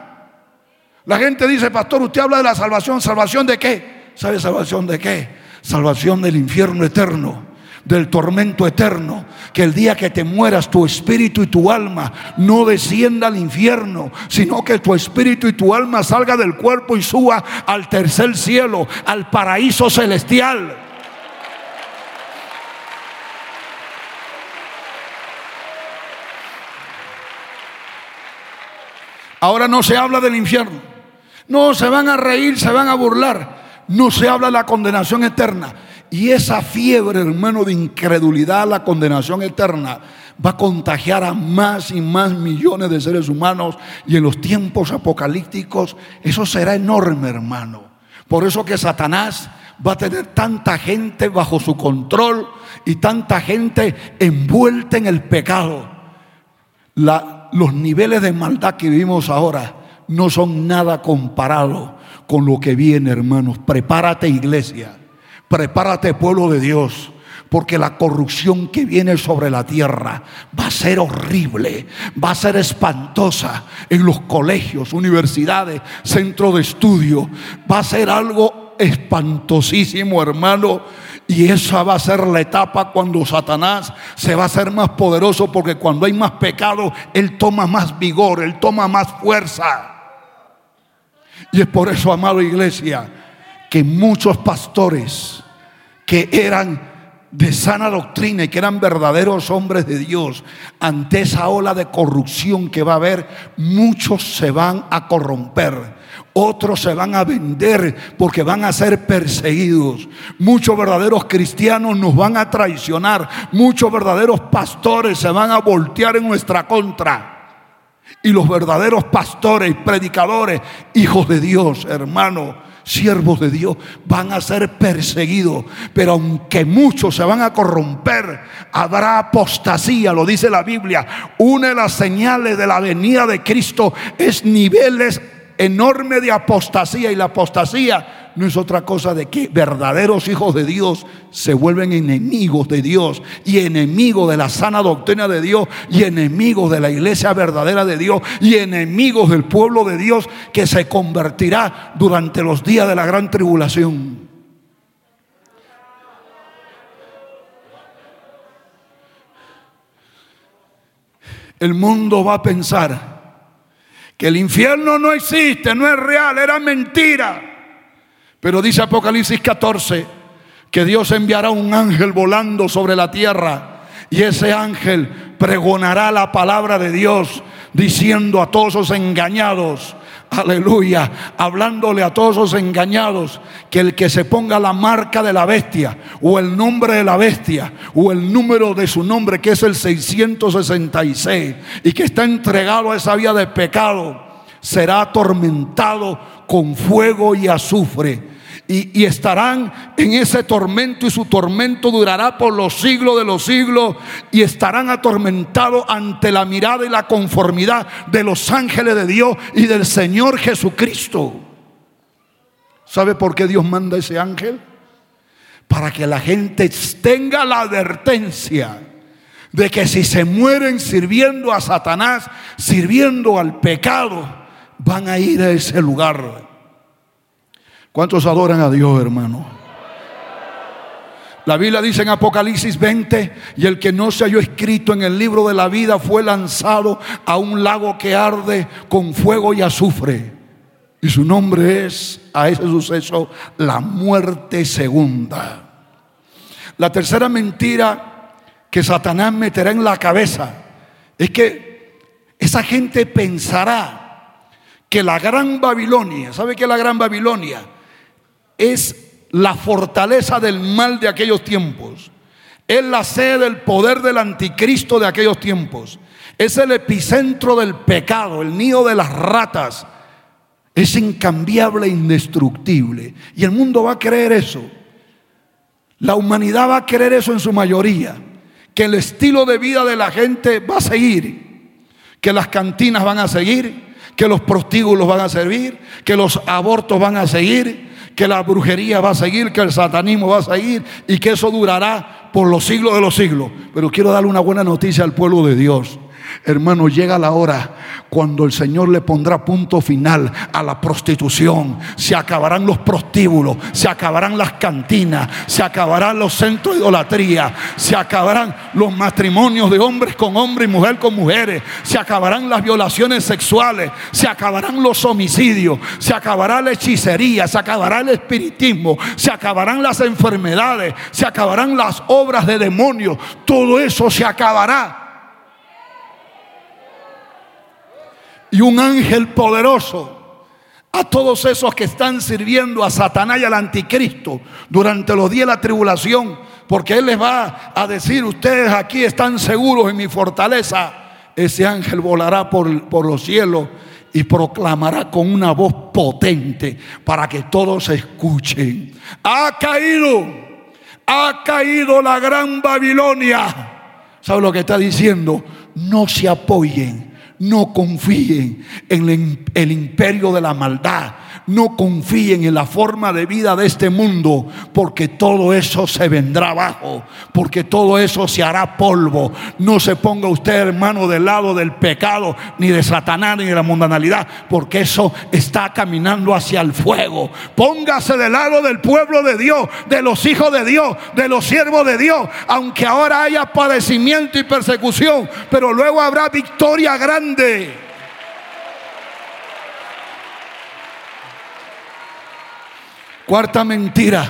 La gente dice, pastor, usted habla de la salvación. ¿Salvación de qué? ¿Sabe salvación de qué? Salvación del infierno eterno del tormento eterno. Que el día que te mueras tu espíritu y tu alma no descienda al infierno, sino que tu espíritu y tu alma salga del cuerpo y suba al tercer cielo, al paraíso celestial. Ahora no se habla del infierno. No, se van a reír, se van a burlar. No se habla de la condenación eterna. Y esa fiebre, hermano, de incredulidad, la condenación eterna, va a contagiar a más y más millones de seres humanos. Y en los tiempos apocalípticos, eso será enorme, hermano. Por eso que Satanás va a tener tanta gente bajo su control y tanta gente envuelta en el pecado. los niveles de maldad que vivimos ahora no son nada comparado con lo que viene, hermanos. Prepárate, iglesia. Prepárate pueblo de Dios, porque la corrupción que viene sobre la tierra va a ser horrible, va a ser espantosa en los colegios, universidades, centros de estudio. Va a ser algo espantosísimo, hermano. Y esa va a ser la etapa cuando Satanás se va a hacer más poderoso, porque cuando hay más pecado, él toma más vigor, él toma más fuerza. Y es por eso, amado iglesia, que muchos pastores que eran de sana doctrina y que eran verdaderos hombres de Dios, ante esa ola de corrupción que va a haber, muchos se van a corromper. Otros se van a vender porque van a ser perseguidos. Muchos verdaderos cristianos nos van a traicionar. Muchos verdaderos pastores se van a voltear en nuestra contra. Y los verdaderos pastores, predicadores, hijos de Dios, hermano, siervos de Dios van a ser perseguidos, pero aunque muchos se van a corromper, habrá apostasía, lo dice la Biblia. Una de las señales de la venida de Cristo es niveles enormes de apostasía y la apostasía no es otra cosa de que verdaderos hijos de Dios se vuelven enemigos de Dios y enemigos de la sana doctrina de Dios y enemigos de la iglesia verdadera de Dios y enemigos del pueblo de Dios que se convertirá durante los días de la gran tribulación. El mundo va a pensar que el infierno no existe, no es real, era mentira. Pero dice Apocalipsis 14 que Dios enviará un ángel volando sobre la tierra y ese ángel pregonará la palabra de Dios diciendo a todos los engañados, aleluya, hablándole a todos los engañados que el que se ponga la marca de la bestia o el nombre de la bestia o el número de su nombre que es el 666 y que está entregado a esa vía de pecado será atormentado con fuego y azufre y, estarán en ese tormento y su tormento durará por los siglos de los siglos y estarán atormentados ante la mirada y la conformidad de los ángeles de Dios y del Señor Jesucristo. ¿Sabe por qué Dios manda ese ángel? Para que la gente tenga la advertencia de que si se mueren sirviendo a Satanás, sirviendo al pecado, van a ir a ese lugar. ¿Cuántos adoran a Dios, hermano? La Biblia dice en Apocalipsis 20, y el que no se halló escrito en el libro de la vida fue lanzado a un lago que arde con fuego y azufre. Y su nombre es a ese suceso la muerte segunda. La tercera mentira que Satanás meterá en la cabeza es que esa gente pensará que la gran Babilonia, ¿sabe qué es la gran Babilonia? Es la fortaleza del mal de aquellos tiempos. Es la sede del poder del anticristo de aquellos tiempos. Es el epicentro del pecado, el nido de las ratas. Es incambiable e indestructible. Y el mundo va a creer eso. La humanidad va a creer eso en su mayoría. Que el estilo de vida de la gente va a seguir. Que las cantinas van a seguir que los prostíbulos van a servir, que los abortos van a seguir, que la brujería va a seguir, que el satanismo va a seguir y que eso durará por los siglos de los siglos. Pero quiero darle una buena noticia al pueblo de Dios. Hermano, llega la hora cuando el Señor le pondrá punto final a la prostitución. Se acabarán los prostíbulos, se acabarán las cantinas, se acabarán los centros de idolatría, se acabarán los matrimonios de hombres con hombres y mujer con mujeres, se acabarán las violaciones sexuales, se acabarán los homicidios, se acabará la hechicería, se acabará el espiritismo, se acabarán las enfermedades, se acabarán las obras de demonios. Todo eso se acabará y un ángel poderoso a todos esos que están sirviendo a Satanás y al anticristo durante los días de la tribulación, porque Él les va a decir, ustedes aquí están seguros en mi fortaleza. Ese ángel volará por, por los cielos y proclamará con una voz potente para que todos escuchen. Ha caído, ha caído la gran Babilonia. ¿Sabe lo que está diciendo? No se apoyen no confíen en el imperio de la maldad. No confíen en la forma de vida de este mundo, porque todo eso se vendrá abajo, porque todo eso se hará polvo. No se ponga usted, hermano, del lado del pecado, ni de Satanás, ni de la mundanalidad, porque eso está caminando hacia el fuego. Póngase del lado del pueblo de Dios, de los hijos de Dios, de los siervos de Dios, aunque ahora haya padecimiento y persecución, pero luego habrá victoria grande. Cuarta mentira.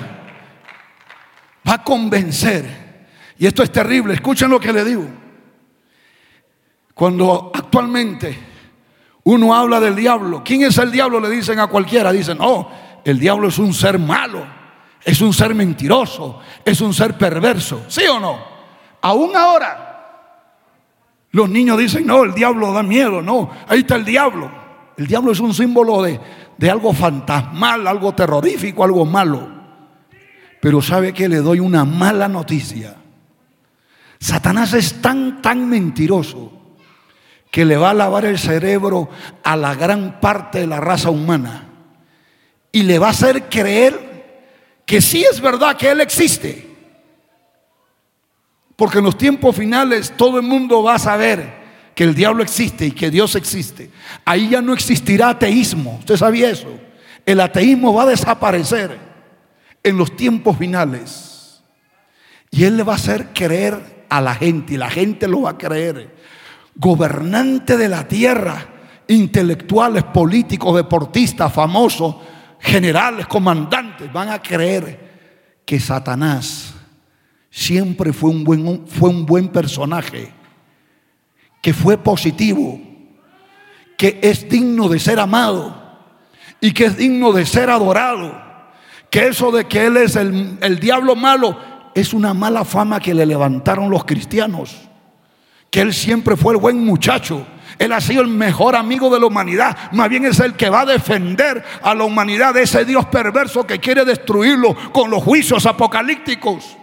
Va a convencer. Y esto es terrible. Escuchen lo que le digo. Cuando actualmente uno habla del diablo, ¿quién es el diablo? Le dicen a cualquiera. Dicen, oh, el diablo es un ser malo, es un ser mentiroso, es un ser perverso. ¿Sí o no? Aún ahora, los niños dicen, no, el diablo da miedo, no, ahí está el diablo. El diablo es un símbolo de, de algo fantasmal, algo terrorífico, algo malo. Pero sabe que le doy una mala noticia. Satanás es tan, tan mentiroso que le va a lavar el cerebro a la gran parte de la raza humana y le va a hacer creer que sí es verdad que Él existe. Porque en los tiempos finales todo el mundo va a saber que el diablo existe y que Dios existe, ahí ya no existirá ateísmo. ¿Usted sabía eso? El ateísmo va a desaparecer en los tiempos finales. Y Él le va a hacer creer a la gente y la gente lo va a creer. Gobernante de la tierra, intelectuales, políticos, deportistas, famosos, generales, comandantes, van a creer que Satanás siempre fue un buen, fue un buen personaje que fue positivo, que es digno de ser amado y que es digno de ser adorado. Que eso de que Él es el, el diablo malo es una mala fama que le levantaron los cristianos. Que Él siempre fue el buen muchacho. Él ha sido el mejor amigo de la humanidad. Más bien es el que va a defender a la humanidad de ese Dios perverso que quiere destruirlo con los juicios apocalípticos.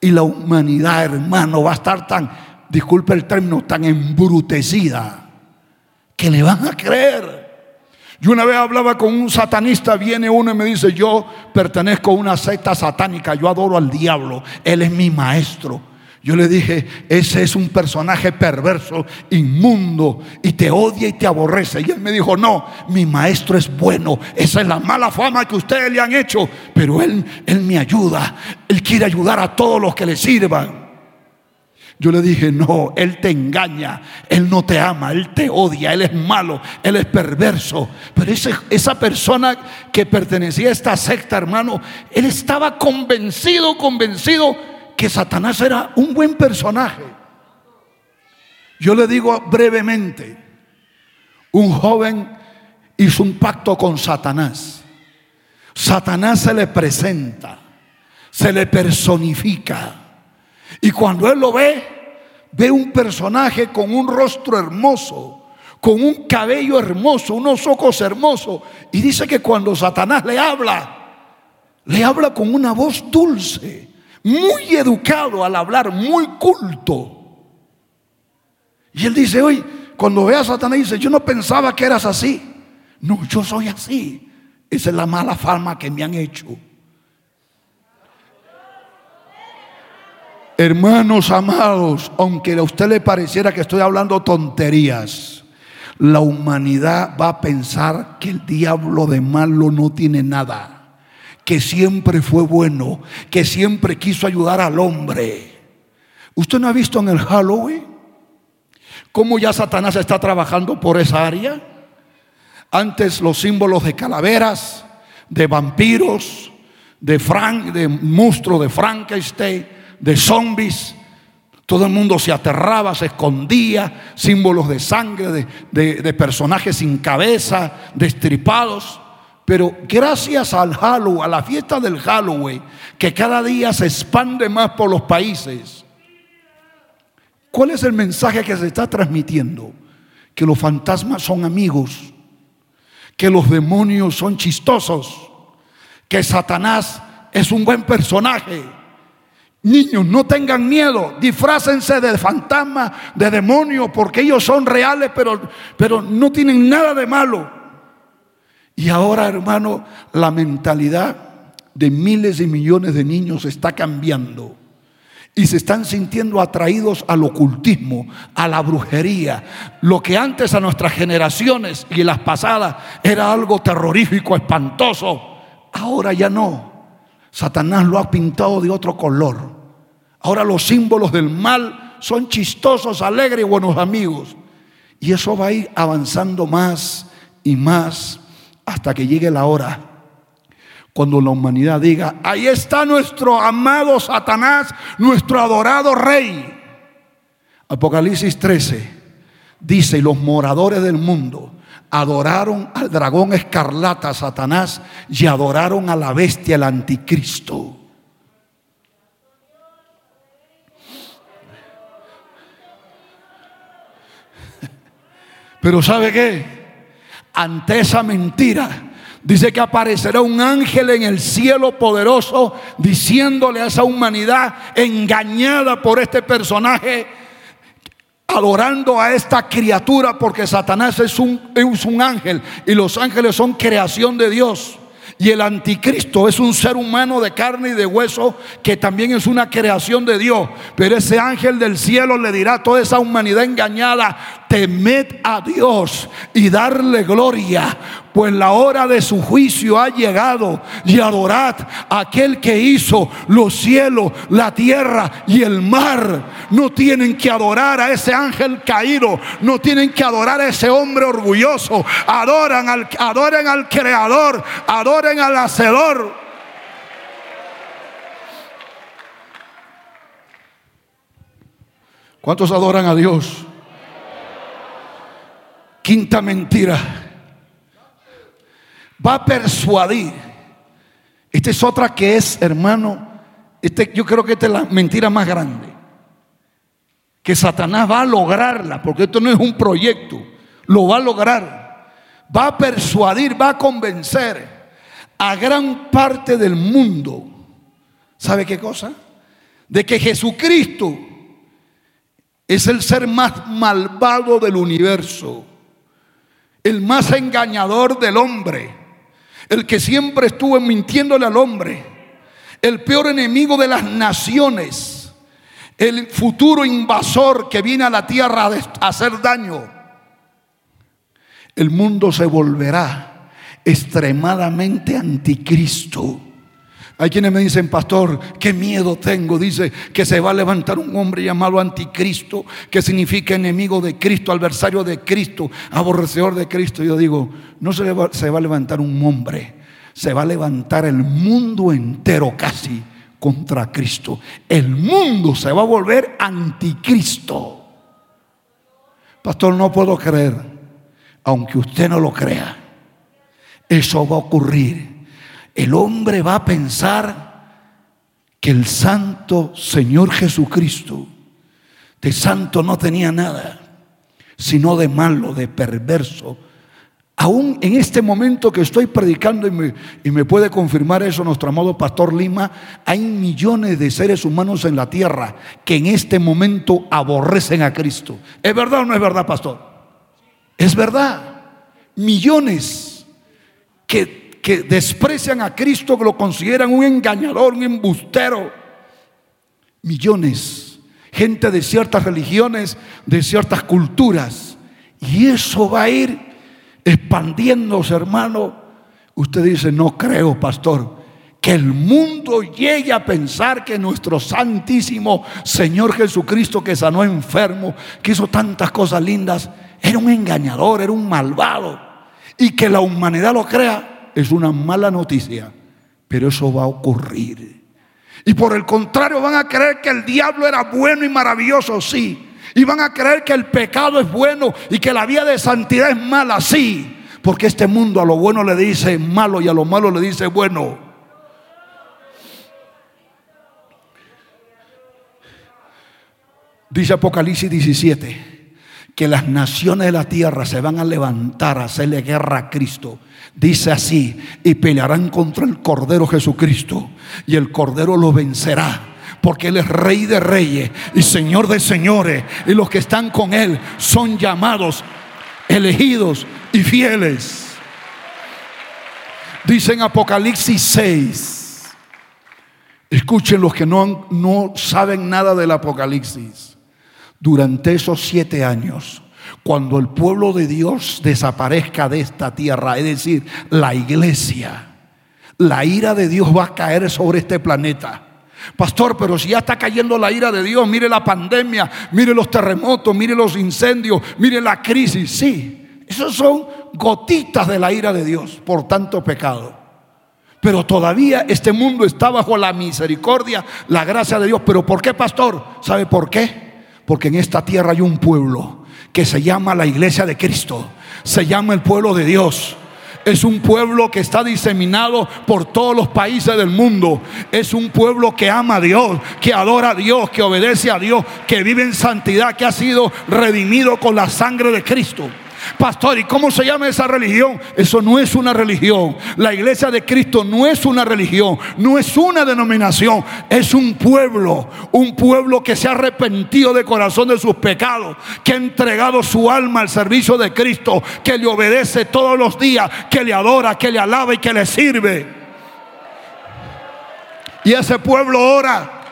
Y la humanidad, hermano, va a estar tan disculpe el término, tan embrutecida que le van a creer. Yo una vez hablaba con un satanista, viene uno y me dice, yo pertenezco a una secta satánica, yo adoro al diablo, él es mi maestro. Yo le dije, ese es un personaje perverso, inmundo, y te odia y te aborrece. Y él me dijo, no, mi maestro es bueno, esa es la mala fama que ustedes le han hecho, pero él, él me ayuda, él quiere ayudar a todos los que le sirvan. Yo le dije, no, Él te engaña, Él no te ama, Él te odia, Él es malo, Él es perverso. Pero esa persona que pertenecía a esta secta, hermano, Él estaba convencido, convencido que Satanás era un buen personaje. Yo le digo brevemente, un joven hizo un pacto con Satanás. Satanás se le presenta, se le personifica. Y cuando él lo ve, ve un personaje con un rostro hermoso, con un cabello hermoso, unos ojos hermosos. Y dice que cuando Satanás le habla, le habla con una voz dulce, muy educado al hablar, muy culto. Y él dice, hoy, cuando ve a Satanás, dice, yo no pensaba que eras así. No, yo soy así. Esa es la mala fama que me han hecho. Hermanos amados, aunque a usted le pareciera que estoy hablando tonterías, la humanidad va a pensar que el diablo de malo no tiene nada, que siempre fue bueno, que siempre quiso ayudar al hombre. ¿Usted no ha visto en el Halloween cómo ya Satanás está trabajando por esa área? Antes los símbolos de calaveras, de vampiros, de, Frank, de monstruos de Frankenstein, de zombies. Todo el mundo se aterraba, se escondía, símbolos de sangre, de, de personajes sin cabeza, destripados. Pero gracias al Halloween, a la fiesta del Halloween, que cada día se expande más por los países, ¿cuál es el mensaje que se está transmitiendo? Que los fantasmas son amigos, que los demonios son chistosos, que Satanás es un buen personaje. Niños, no tengan miedo, disfrácense de fantasma, de demonio, porque ellos son reales, pero, pero no tienen nada de malo. Y ahora, hermano, la mentalidad de miles y millones de niños está cambiando y se están sintiendo atraídos al ocultismo, a la brujería. Lo que antes a nuestras generaciones y las pasadas era algo terrorífico, espantoso, ahora ya no. Satanás lo ha pintado de otro color. Ahora los símbolos del mal son chistosos, alegres y buenos amigos. Y eso va a ir avanzando más y más hasta que llegue la hora cuando la humanidad diga, ahí está nuestro amado Satanás, nuestro adorado rey. Apocalipsis 13 dice, y los moradores del mundo adoraron al dragón escarlata, Satanás, y adoraron a la bestia, el anticristo. Pero ¿sabe qué? Ante esa mentira, Dice que aparecerá un ángel en el cielo poderoso diciéndole a esa humanidad engañada por este personaje, adorando a esta criatura porque Satanás es un, es un ángel y los ángeles son creación de Dios. Y el anticristo es un ser humano de carne y de hueso que también es una creación de Dios. Pero ese ángel del cielo le dirá a toda esa humanidad engañada, temed a Dios y darle gloria, pues la hora de su juicio ha llegado y adorad a aquel que hizo los cielos, la tierra y el mar. No tienen que adorar a ese ángel caído, no tienen que adorar a ese hombre orgulloso. Adoran al, adoren al creador, adoren al hacedor. ¿Cuántos adoran a Dios? Quinta mentira. Va a persuadir. Esta es otra que es, hermano, este, yo creo que esta es la mentira más grande. Que Satanás va a lograrla, porque esto no es un proyecto, lo va a lograr. Va a persuadir, va a convencer a gran parte del mundo. ¿Sabe qué cosa? De que Jesucristo es el ser más malvado del universo el más engañador del hombre, el que siempre estuvo mintiéndole al hombre, el peor enemigo de las naciones, el futuro invasor que viene a la tierra a hacer daño. El mundo se volverá extremadamente anticristo. Hay quienes me dicen, pastor, qué miedo tengo. Dice que se va a levantar un hombre llamado anticristo, que significa enemigo de Cristo, adversario de Cristo, aborrecedor de Cristo. Yo digo, no se va, se va a levantar un hombre, se va a levantar el mundo entero casi contra Cristo. El mundo se va a volver anticristo. Pastor, no puedo creer, aunque usted no lo crea. eso va a ocurrir. El hombre va a pensar que el santo Señor Jesucristo de santo no tenía nada, sino de malo, de perverso. Aún en este momento que estoy predicando y me, y me, puede confirmar eso nuestro amado Pastor Lima, hay millones de seres humanos en la tierra que en este momento aborrecen a Cristo. ¿Es verdad o no es verdad, Pastor? Es verdad. Millones que, que desprecian a Cristo, que lo consideran un engañador, un embustero. Millones gente de ciertas religiones, de ciertas culturas. Y eso va a ir expandiéndose, hermano. Usted dice, no creo, pastor, que el mundo llegue a pensar que nuestro santísimo Señor Jesucristo, que sanó enfermo, que hizo tantas cosas lindas, era un engañador, era un malvado. Y que la humanidad lo crea es una mala noticia, pero eso va a ocurrir. Y por el contrario van a creer que el diablo era bueno y maravilloso, sí. Y van a creer que el pecado es bueno y que la vida de santidad es mala, sí. Porque este mundo a lo bueno le dice malo y a lo malo le dice bueno. Dice Apocalipsis 17 que las naciones de la tierra se van a levantar a hacerle guerra a Cristo. Dice así, y pelearán contra el Cordero Jesucristo, y el Cordero lo vencerá. Porque Él es rey de reyes y señor de señores. Y los que están con Él son llamados, elegidos y fieles. Dice en Apocalipsis 6. Escuchen los que no, no saben nada del Apocalipsis durante esos siete años, cuando el pueblo de Dios desaparezca de esta tierra, es decir, la iglesia, la ira de Dios va a caer sobre este planeta. Pastor, pero si ya está cayendo la ira de Dios, mire la pandemia, mire los terremotos, mire los incendios, mire la crisis. Sí, esos son gotitas de la ira de Dios por tanto pecado. Pero todavía este mundo está bajo la misericordia, la gracia de Dios. ¿Pero por qué, pastor? ¿Sabe por qué? Porque en esta tierra hay un pueblo que se llama la iglesia de Cristo. Se llama el pueblo de Dios. Es un pueblo que está diseminado por todos los países del mundo. Es un pueblo que ama a Dios, que adora a Dios, que obedece a Dios, que vive en santidad, que ha sido redimido con la sangre de Cristo. Pastor, ¿y cómo se llama esa religión? Eso no es una religión. La iglesia de Cristo no es una religión, no es una denominación, es un pueblo, un pueblo que se ha arrepentido de corazón de sus pecados, que ha entregado su alma al servicio de Cristo, que le obedece todos los días, que le adora, que le alaba y que le sirve. Y ese pueblo ora,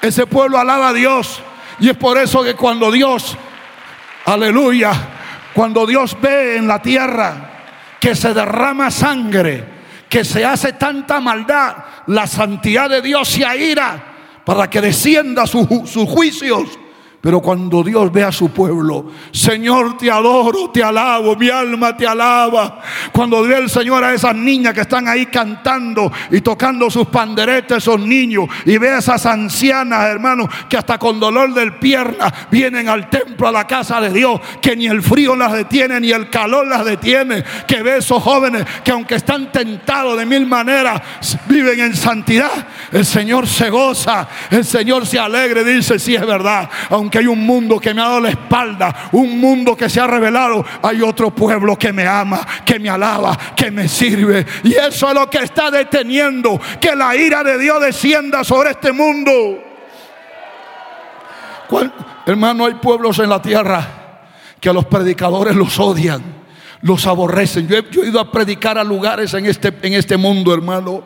ese pueblo alaba a Dios. Y es por eso que cuando Dios, aleluya, cuando Dios ve en la tierra que se derrama sangre, que se hace tanta maldad, la santidad de Dios se aira para que descienda sus juicios pero cuando Dios ve a su pueblo, Señor, te adoro, te alabo, mi alma te alaba. Cuando ve el Señor a esas niñas que están ahí cantando y tocando sus panderetes, esos niños, y ve a esas ancianas, hermanos, que hasta con dolor del pierna vienen al templo, a la casa de Dios, que ni el frío las detiene, ni el calor las detiene. Que ve a esos jóvenes que aunque están tentados de mil maneras, viven en santidad. El Señor se goza, el Señor se alegre, dice, si sí, es verdad. Aunque que hay un mundo que me ha dado la espalda, un mundo que se ha revelado, hay otro pueblo que me ama, que me alaba, que me sirve. Y eso es lo que está deteniendo que la ira de Dios descienda sobre este mundo. Hermano, hay pueblos en la tierra que a los predicadores los odian, los aborrecen. Yo he, ido a predicar a lugares en este, en este mundo, hermano,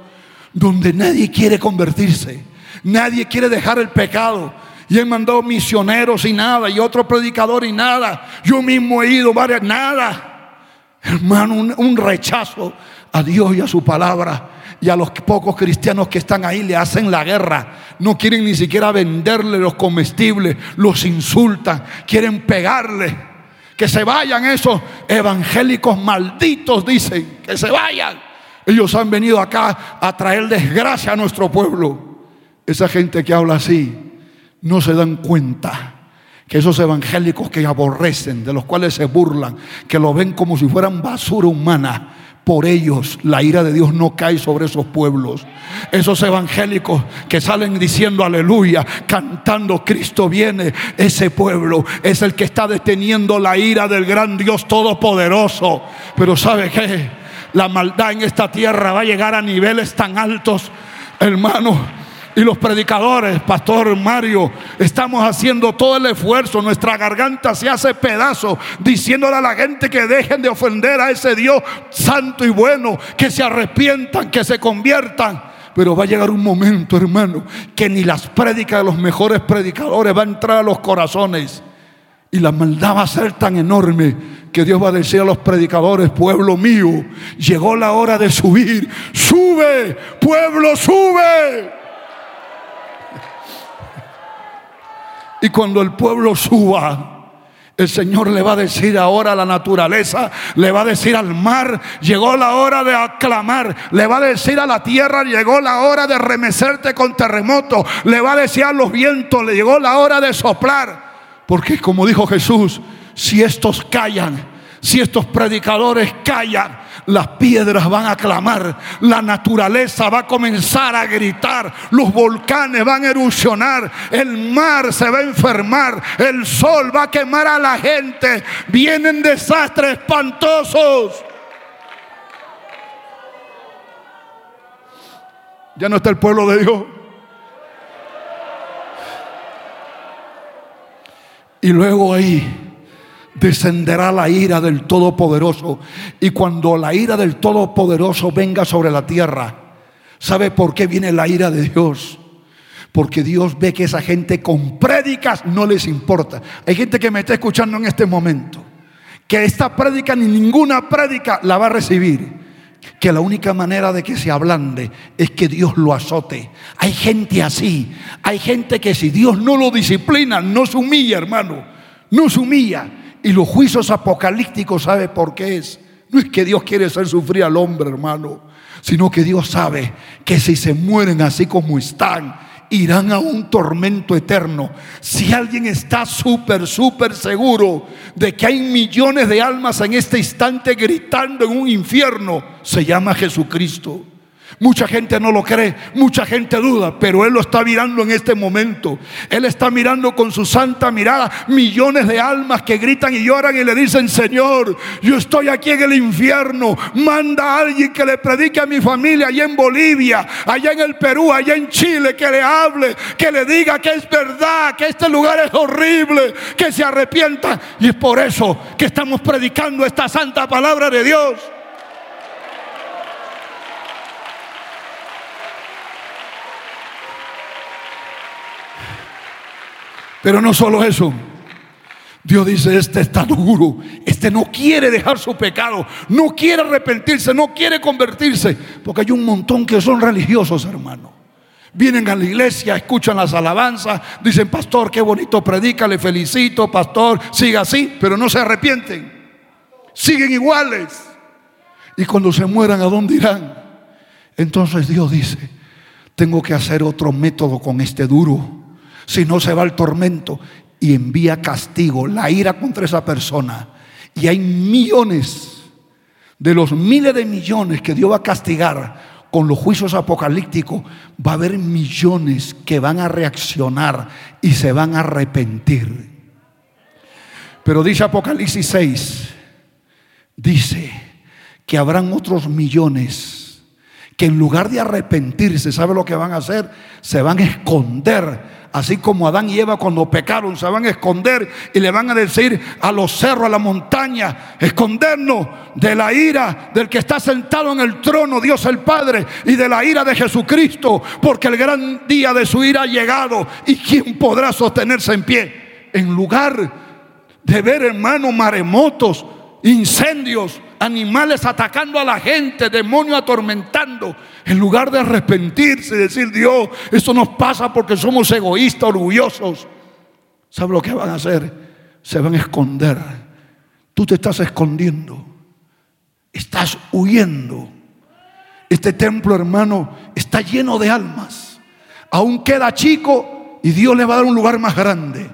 donde nadie quiere convertirse, nadie quiere dejar el pecado. Y he mandado misioneros y nada, y otro predicador y nada. Yo mismo he ido varias, nada. Hermano, un, rechazo a Dios y a su palabra. Y a los pocos cristianos que están ahí le hacen la guerra. No quieren ni siquiera venderle los comestibles, los insultan, quieren pegarle. Que se vayan esos evangélicos malditos, dicen, que se vayan. Ellos han venido acá a traer desgracia a nuestro pueblo. Esa gente que habla así, no se dan cuenta que esos evangélicos que aborrecen, de los cuales se burlan, que lo ven como si fueran basura humana, por ellos la ira de Dios no cae sobre esos pueblos. Esos evangélicos que salen diciendo aleluya, cantando Cristo viene, ese pueblo es el que está deteniendo la ira del gran Dios todopoderoso. Pero ¿sabe qué? La maldad en esta tierra va a llegar a niveles tan altos, hermano y los predicadores, Pastor Mario, estamos haciendo todo el esfuerzo. Nuestra garganta se hace pedazo diciéndole a la gente que dejen de ofender a ese Dios santo y bueno, que se arrepientan, que se conviertan. Pero va a llegar un momento, hermano, que ni las prédicas de los mejores predicadores va a entrar a los corazones. Y la maldad va a ser tan enorme que Dios va a decir a los predicadores, pueblo mío, llegó la hora de subir. Sube, pueblo, sube. Y cuando el pueblo suba, el Señor le va a decir ahora a la naturaleza, le va a decir al mar, llegó la hora de aclamar, le va a decir a la tierra, llegó la hora de remecerte con terremoto, le va a decir a los vientos, le llegó la hora de soplar. Porque como dijo Jesús, si estos callan, si estos predicadores callan, las piedras van a clamar, la naturaleza va a comenzar a gritar, los volcanes van a erupcionar, el mar se va a enfermar, el sol va a quemar a la gente, vienen desastres espantosos. Ya no está el pueblo de Dios. Y luego ahí descenderá la ira del Todopoderoso. Y cuando la ira del Todopoderoso venga sobre la tierra, ¿sabe por qué viene la ira de Dios? Porque Dios ve que esa gente con prédicas no les importa. Hay gente que me está escuchando en este momento, que esta prédica ni ninguna prédica la va a recibir. Que la única manera de que se ablande es que Dios lo azote. Hay gente así. Hay gente que si Dios no lo disciplina, no se humilla, hermano. No se humilla. Y los juicios apocalípticos, ¿sabe por qué es? No es que Dios quiere hacer sufrir al hombre, hermano, sino que Dios sabe que si se mueren así como están, irán a un tormento eterno. Si alguien está súper, súper seguro de que hay millones de almas en este instante gritando en un infierno, se llama Jesucristo. Mucha gente no lo cree, mucha gente duda, pero Él lo está mirando en este momento. Él está mirando con su santa mirada millones de almas que gritan y lloran y le dicen, Señor, yo estoy aquí en el infierno, manda a alguien que le predique a mi familia allá en Bolivia, allá en el Perú, allá en Chile, que le hable, que le diga que es verdad, que este lugar es horrible, que se arrepienta. Y es por eso que estamos predicando esta santa palabra de Dios. Pero no solo eso. Dios dice, este está duro, este no quiere dejar su pecado, no quiere arrepentirse, no quiere convertirse, porque hay un montón que son religiosos, hermano. Vienen a la iglesia, escuchan las alabanzas, dicen, pastor, qué bonito predica, le felicito, pastor, siga así, pero no se arrepienten, siguen iguales. Y cuando se mueran, ¿a dónde irán? Entonces Dios dice, tengo que hacer otro método con este duro si no se va al tormento y envía castigo, la ira contra esa persona. Y hay millones, de los miles de millones que Dios va a castigar con los juicios apocalípticos, va a haber millones que van a reaccionar y se van a arrepentir. Pero dice Apocalipsis 6, dice que habrán otros millones que en lugar de arrepentirse, ¿sabe lo que van a hacer? Se van a esconder Así como Adán y Eva cuando pecaron se van a esconder y le van a decir a los cerros, a la montaña, escondernos de la ira del que está sentado en el trono, Dios el Padre, y de la ira de Jesucristo, porque el gran día de su ira ha llegado. ¿Y quién podrá sostenerse en pie? En lugar de ver, hermanos, maremotos, incendios, animales atacando a la gente, demonios atormentando, en lugar de arrepentirse y decir, Dios, esto nos pasa porque somos egoístas, orgullosos. ¿Sabe lo que van a hacer? Se van a esconder. Tú te estás escondiendo. Estás huyendo. Este templo, hermano, está lleno de almas. Aún queda chico y Dios le va a dar un lugar más grande.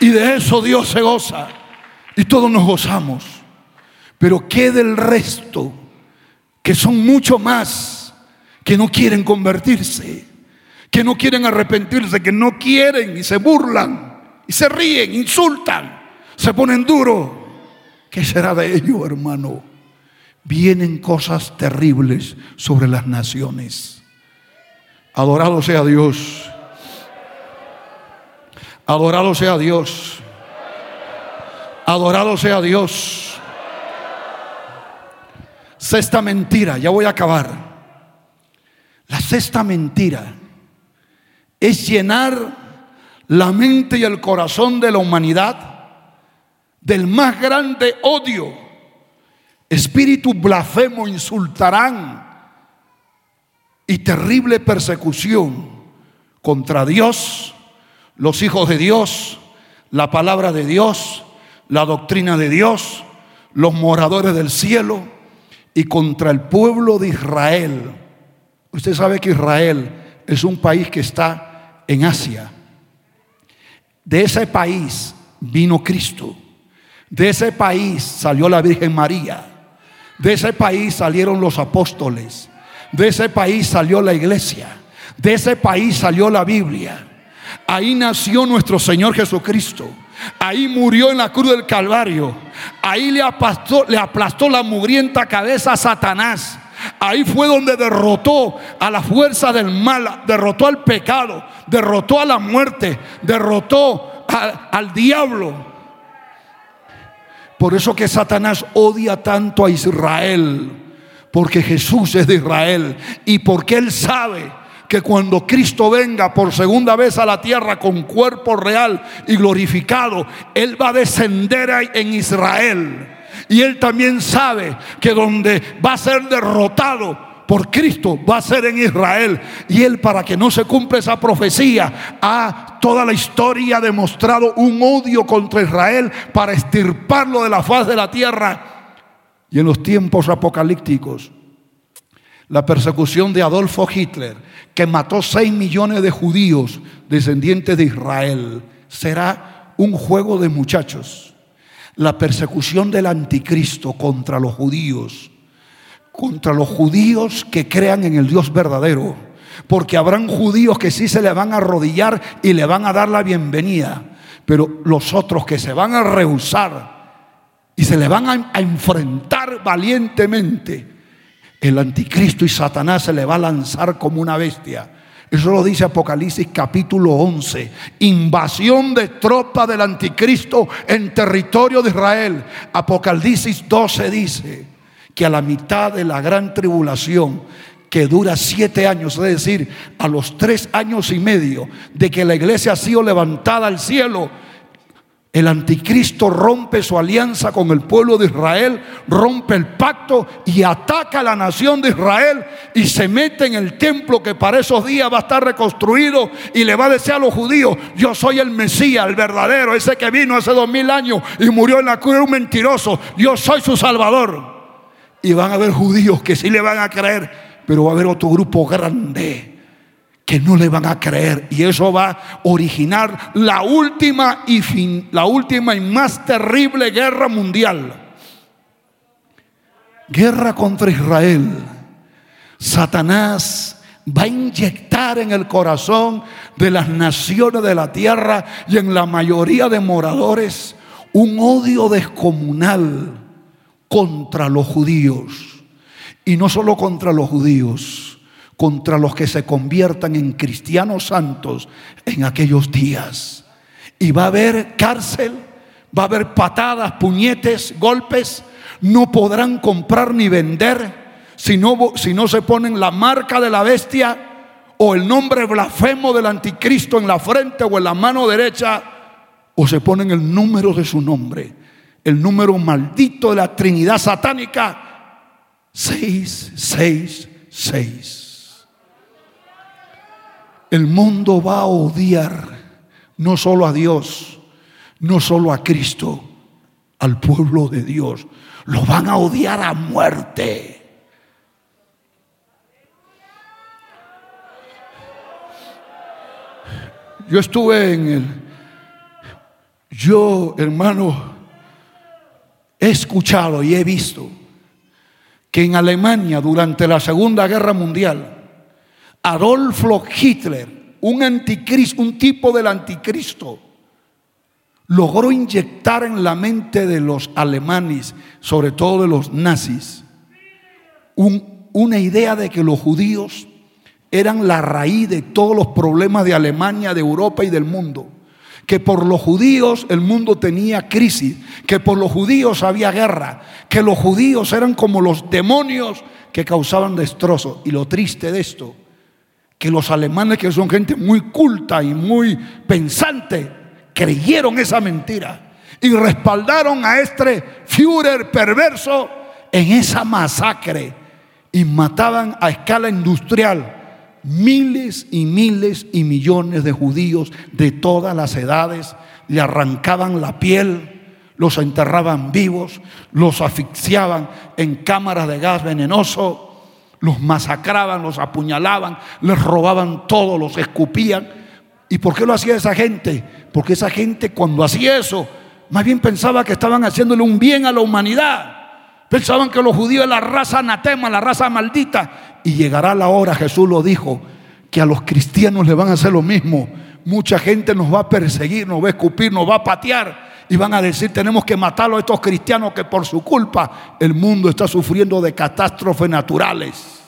Y de eso Dios se goza. Y todos nos gozamos. Pero ¿qué del resto? Que son mucho más que no quieren convertirse, que no quieren arrepentirse, que no quieren y se burlan y se ríen, insultan, se ponen duros. ¿Qué será de ellos, hermano? Vienen cosas terribles sobre las naciones. Adorado sea Dios. Adorado sea Dios. Adorado sea Dios. Sexta mentira, ya voy a acabar. La sexta mentira es llenar la mente y el corazón de la humanidad del más grande odio. Espíritu blasfemo insultarán y terrible persecución contra Dios los hijos de Dios, la palabra de Dios, la doctrina de Dios, los moradores del cielo y contra el pueblo de Israel. Usted sabe que Israel es un país que está en Asia. De ese país vino Cristo. De ese país salió la Virgen María. De ese país salieron los apóstoles. De ese país salió la iglesia. De ese país salió la Biblia. Ahí nació nuestro Señor Jesucristo. Ahí murió en la cruz del Calvario. Ahí le aplastó, le aplastó la mugrienta cabeza a Satanás. Ahí fue donde derrotó a la fuerza del mal, derrotó al pecado, derrotó a la muerte, derrotó al diablo. Por eso que Satanás odia tanto a Israel, porque Jesús es de Israel y porque él sabe que cuando Cristo venga por segunda vez a la tierra con cuerpo real y glorificado, Él va a descender en Israel. Y Él también sabe que donde va a ser derrotado por Cristo va a ser en Israel. Y Él, para que no se cumpla esa profecía, ha toda la historia demostrado un odio contra Israel para estirparlo de la faz de la tierra. Y en los tiempos apocalípticos, la persecución de Adolfo Hitler, que mató 6 millones de judíos descendientes de Israel, será un juego de muchachos. La persecución del anticristo contra los judíos, contra los judíos que crean en el Dios verdadero, porque habrán judíos que sí se le van a arrodillar y le van a dar la bienvenida, pero los otros que se van a rehusar y se le van a, enfrentar valientemente el anticristo y Satanás se le va a lanzar como una bestia. Eso lo dice Apocalipsis capítulo 11. Invasión de tropa del anticristo en territorio de Israel. Apocalipsis 12 dice que a la mitad de la gran tribulación que dura siete años, es decir, a los tres años y medio de que la iglesia ha sido levantada al cielo, el anticristo rompe su alianza con el pueblo de Israel, rompe el pacto y ataca a la nación de Israel y se mete en el templo que para esos días va a estar reconstruido y le va a decir a los judíos, yo soy el Mesías, el verdadero, ese que vino hace dos mil años y murió en la cruz, un mentiroso, yo soy su salvador. Y van a haber judíos que sí le van a creer, pero va a haber otro grupo grande que no le van a creer y eso va a originar la última y fin, la última y más terrible guerra mundial. Guerra contra Israel. Satanás va a inyectar en el corazón de las naciones de la tierra y en la mayoría de moradores un odio descomunal contra los judíos. Y no solo contra los judíos, contra los que se conviertan en cristianos santos en aquellos días. Y va a haber cárcel, va a haber patadas, puñetes, golpes. No podrán comprar ni vender si no, si no se ponen la marca de la bestia o el nombre blasfemo del anticristo en la frente o en la mano derecha o se ponen el número de su nombre, el número maldito de la Trinidad satánica 666. El mundo va a odiar no solo a Dios, no solo a Cristo, al pueblo de Dios. Lo van a odiar a muerte. Yo estuve en el Yo, hermano, he escuchado y he visto que en Alemania durante la Segunda Guerra Mundial, Adolfo Hitler, un anticristo, un tipo del anticristo, logró inyectar en la mente de los alemanes, sobre todo de los nazis, una idea de que los judíos eran la raíz de todos los problemas de Alemania, de Europa y del mundo. Que por los judíos el mundo tenía crisis, que por los judíos había guerra, que los judíos eran como los demonios que causaban destrozos. Y lo triste de esto, que los alemanes, que son gente muy culta y muy pensante, creyeron esa mentira y respaldaron a este Führer perverso en esa masacre y mataban a escala industrial miles y miles y millones de judíos de todas las edades, le arrancaban la piel, los enterraban vivos, los asfixiaban en cámaras de gas venenoso, los masacraban, los apuñalaban, les robaban todo, los escupían. ¿Y por qué lo hacía esa gente? Porque esa gente cuando hacía eso, más bien pensaba que estaban haciéndole un bien a la humanidad. Pensaban que los judíos eran la raza anatema, la raza maldita. Y llegará la hora, Jesús lo dijo, que a los cristianos le van a hacer lo mismo. Mucha gente nos va a perseguir, nos va a escupir, nos va a patear. Y van a decir, tenemos que matarlo a estos cristianos que por su culpa el mundo está sufriendo de catástrofes naturales.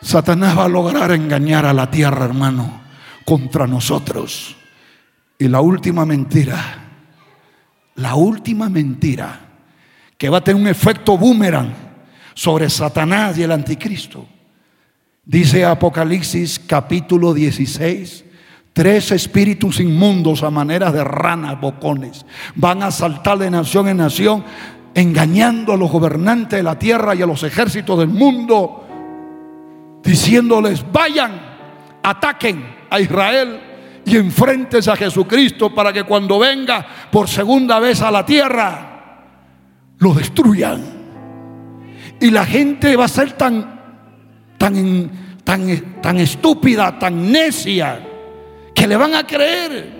Satanás va a lograr engañar a la tierra, hermano, contra nosotros. Y la última mentira, la última mentira que va a tener un efecto boomerang sobre Satanás y el anticristo. Dice Apocalipsis capítulo 16, tres espíritus inmundos a maneras de ranas, bocones, van a saltar de nación en nación, engañando a los gobernantes de la tierra y a los ejércitos del mundo diciéndoles, vayan, ataquen a Israel y enfrentes a Jesucristo para que cuando venga por segunda vez a la tierra, lo destruyan. Y la gente va a ser tan, tan, tan, tan estúpida, tan necia, que le van a creer.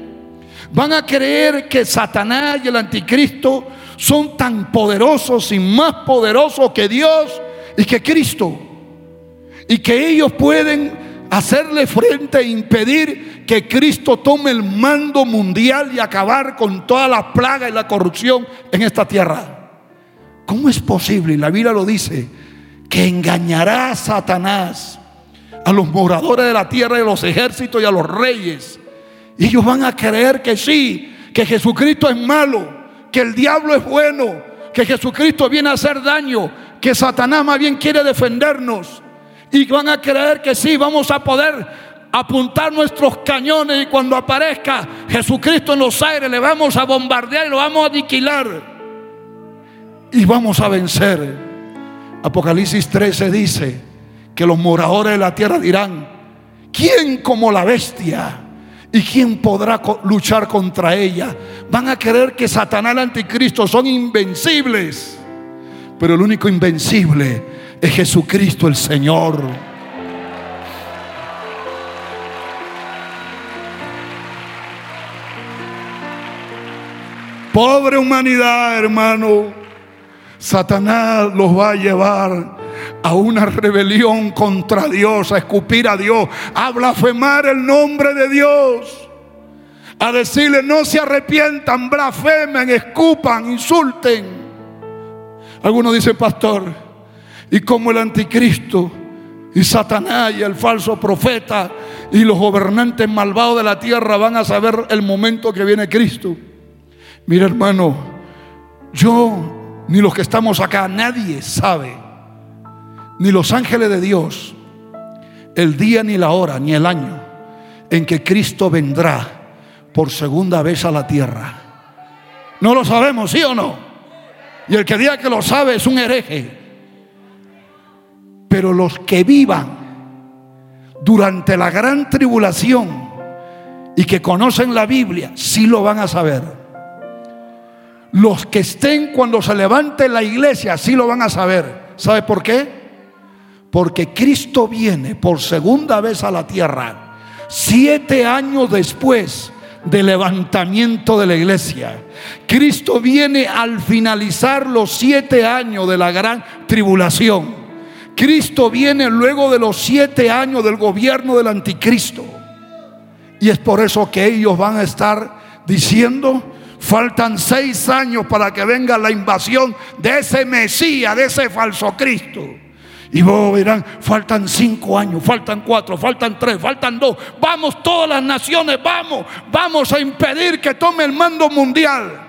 Van a creer que Satanás y el anticristo son tan poderosos y más poderosos que Dios y que Cristo y que ellos pueden hacerle frente e impedir que Cristo tome el mando mundial y acabar con toda la plaga y la corrupción en esta tierra. ¿Cómo es posible? La Biblia lo dice, que engañará a Satanás, a los moradores de la tierra y a los ejércitos y a los reyes. Y ellos van a creer que sí, que Jesucristo es malo, que el diablo es bueno, que Jesucristo viene a hacer daño, que Satanás más bien quiere defendernos y van a creer que sí, vamos a poder apuntar nuestros cañones y cuando aparezca Jesucristo en los aires le vamos a bombardear y lo vamos a aniquilar y vamos a vencer. Apocalipsis 13 dice que los moradores de la tierra dirán, ¿quién como la bestia? ¿Y quién podrá luchar contra ella? Van a creer que Satanás y el anticristo son invencibles. Pero el único invencible es Jesucristo el Señor. Pobre humanidad, hermano. Satanás los va a llevar a una rebelión contra Dios, a escupir a Dios, a blasfemar el nombre de Dios, a decirle no se arrepientan, blasfemen, escupan, insulten. Algunos dicen, pastor, y como el anticristo y Satanás y el falso profeta y los gobernantes malvados de la tierra van a saber el momento que viene Cristo. Mira hermano, yo ni los que estamos acá, nadie sabe, ni los ángeles de Dios, el día ni la hora ni el año en que Cristo vendrá por segunda vez a la tierra. No lo sabemos, ¿sí o no? Y el que diga que lo sabe es un hereje. Pero los que vivan durante la gran tribulación y que conocen la Biblia, sí lo van a saber. Los que estén cuando se levante la iglesia, sí lo van a saber. ¿Sabe por qué? porque Cristo viene por segunda vez a la tierra, siete años después del levantamiento de la iglesia. Cristo viene al finalizar los siete años de la gran tribulación. Cristo viene luego de los siete años del gobierno del anticristo. Y es por eso que ellos van a estar diciendo, faltan seis años para que venga la invasión de ese Mesías, de ese falso Cristo. Y vos verán, faltan cinco años, faltan cuatro, faltan tres, faltan dos. Vamos todas las naciones, vamos, vamos a impedir que tome el mando mundial.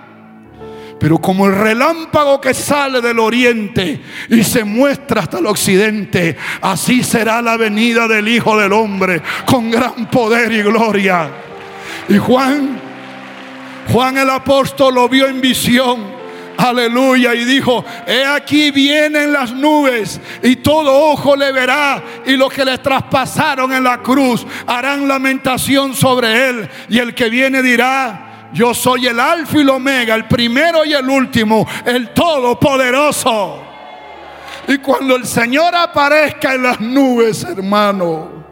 Pero como el relámpago que sale del oriente y se muestra hasta el occidente, así será la venida del Hijo del Hombre con gran poder y gloria. Y Juan, Juan el apóstol lo vio en visión Aleluya. Y dijo, he aquí vienen las nubes y todo ojo le verá. Y los que le traspasaron en la cruz harán lamentación sobre él. Y el que viene dirá, yo soy el alfa y el omega, el primero y el último, el todopoderoso. Y cuando el Señor aparezca en las nubes, hermano,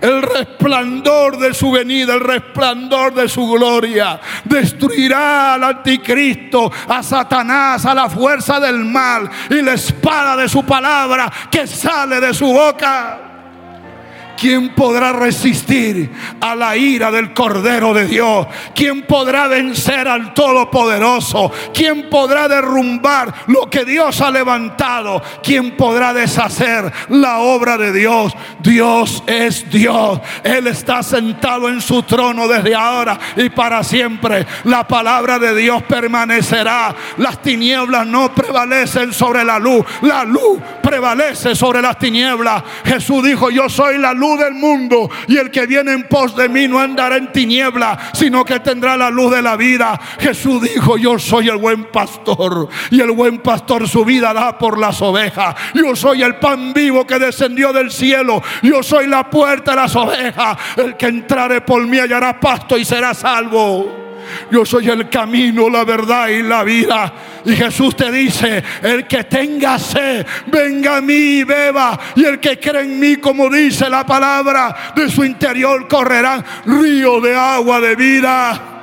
el resplandor de su venida, el resplandor de su gloria. Destruirá al anticristo, a Satanás, a la fuerza del mal y la espada de su palabra que sale de su boca. ¿Quién podrá resistir a la ira del Cordero de Dios? ¿Quién podrá vencer al Todopoderoso? ¿Quién podrá derrumbar lo que Dios ha levantado? ¿Quién podrá deshacer la obra de Dios? Dios es Dios. Él está sentado en su trono desde ahora y para siempre. La palabra de Dios permanecerá. Las tinieblas no prevalecen sobre la luz. La luz prevalece sobre las tinieblas. Jesús dijo, yo soy la luz del mundo. Y el que viene en pos de mí no andará en tiniebla, sino que tendrá la luz de la vida. Jesús dijo, yo soy el buen pastor. Y el buen pastor su vida da por las ovejas. Yo soy el pan vivo que descendió del cielo. Yo soy la puerta de las ovejas. El que entrare por mí hallará pasto y será salvo. Yo soy el camino, la verdad y la vida. Y Jesús te dice, el que tenga sed, venga a mí y beba. Y el que cree en mí, como dice la palabra, de su interior correrán río de agua de vida.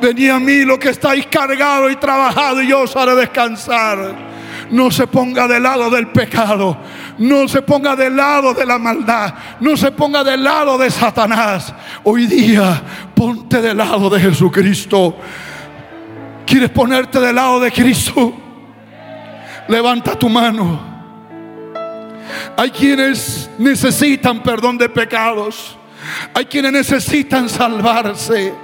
Venid a mí lo que estáis cargado y trabajado y yo os haré descansar. No se ponga del lado del pecado. No se ponga del lado de la maldad. No se ponga del lado de Satanás. Hoy día ponte del lado de Jesucristo. ¿Quieres ponerte del lado de Cristo? Levanta tu mano. Hay quienes necesitan perdón de pecados. Hay quienes necesitan salvarse.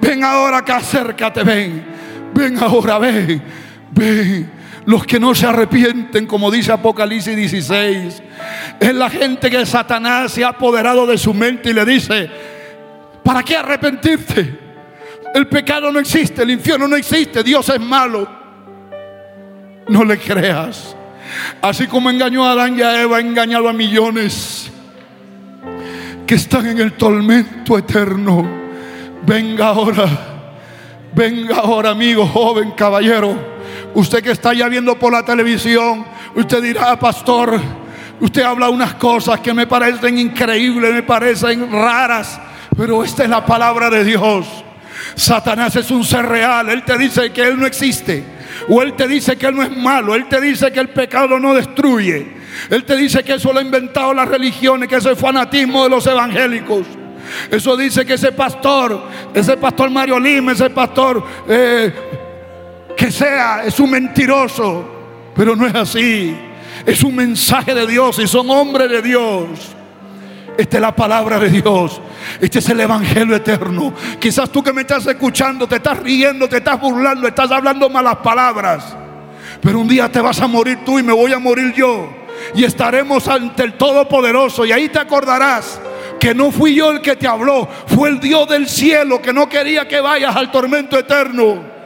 Ven ahora que acércate, ven. Ven ahora, ven. Ven. Los que no se arrepienten, como dice Apocalipsis 16, es la gente que Satanás se ha apoderado de su mente y le dice, ¿para qué arrepentirte? El pecado no existe, el infierno no existe, Dios es malo. No le creas. Así como engañó a Adán y a Eva, ha engañado a millones que están en el tormento eterno. Venga ahora, venga ahora, amigo, joven, caballero Usted que está ya viendo por la televisión, usted dirá, pastor, usted habla unas cosas que me parecen increíbles, me parecen raras, pero esta es la palabra de Dios. Satanás es un ser real, él te dice que él no existe, o él te dice que él no es malo, él te dice que el pecado no destruye, él te dice que eso lo ha inventado las religiones, que eso es fanatismo de los evangélicos. Eso dice que ese pastor, ese pastor Mario Lima, ese pastor eh, que sea, es un mentiroso, pero no es así. Es un mensaje de Dios y son hombres de Dios. Esta es la palabra de Dios. Este es el Evangelio eterno. Quizás tú que me estás escuchando, te estás riendo, te estás burlando, estás hablando malas palabras. Pero un día te vas a morir tú y me voy a morir yo. Y estaremos ante el Todopoderoso. Y ahí te acordarás que no fui yo el que te habló. Fue el Dios del cielo que no quería que vayas al tormento eterno.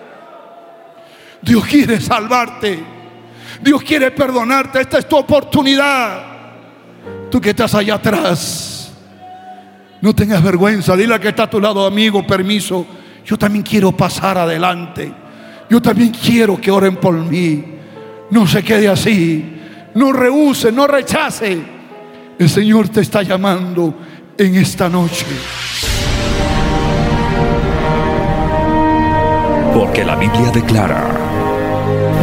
Dios quiere salvarte. Dios quiere perdonarte. Esta es tu oportunidad. Tú que estás allá atrás. No tengas vergüenza. Dile a que está a tu lado, amigo, permiso. Yo también quiero pasar adelante. Yo también quiero que oren por mí. No se quede así. no rehúse, no rechace. El Señor te está llamando en esta noche. Porque la Biblia declara,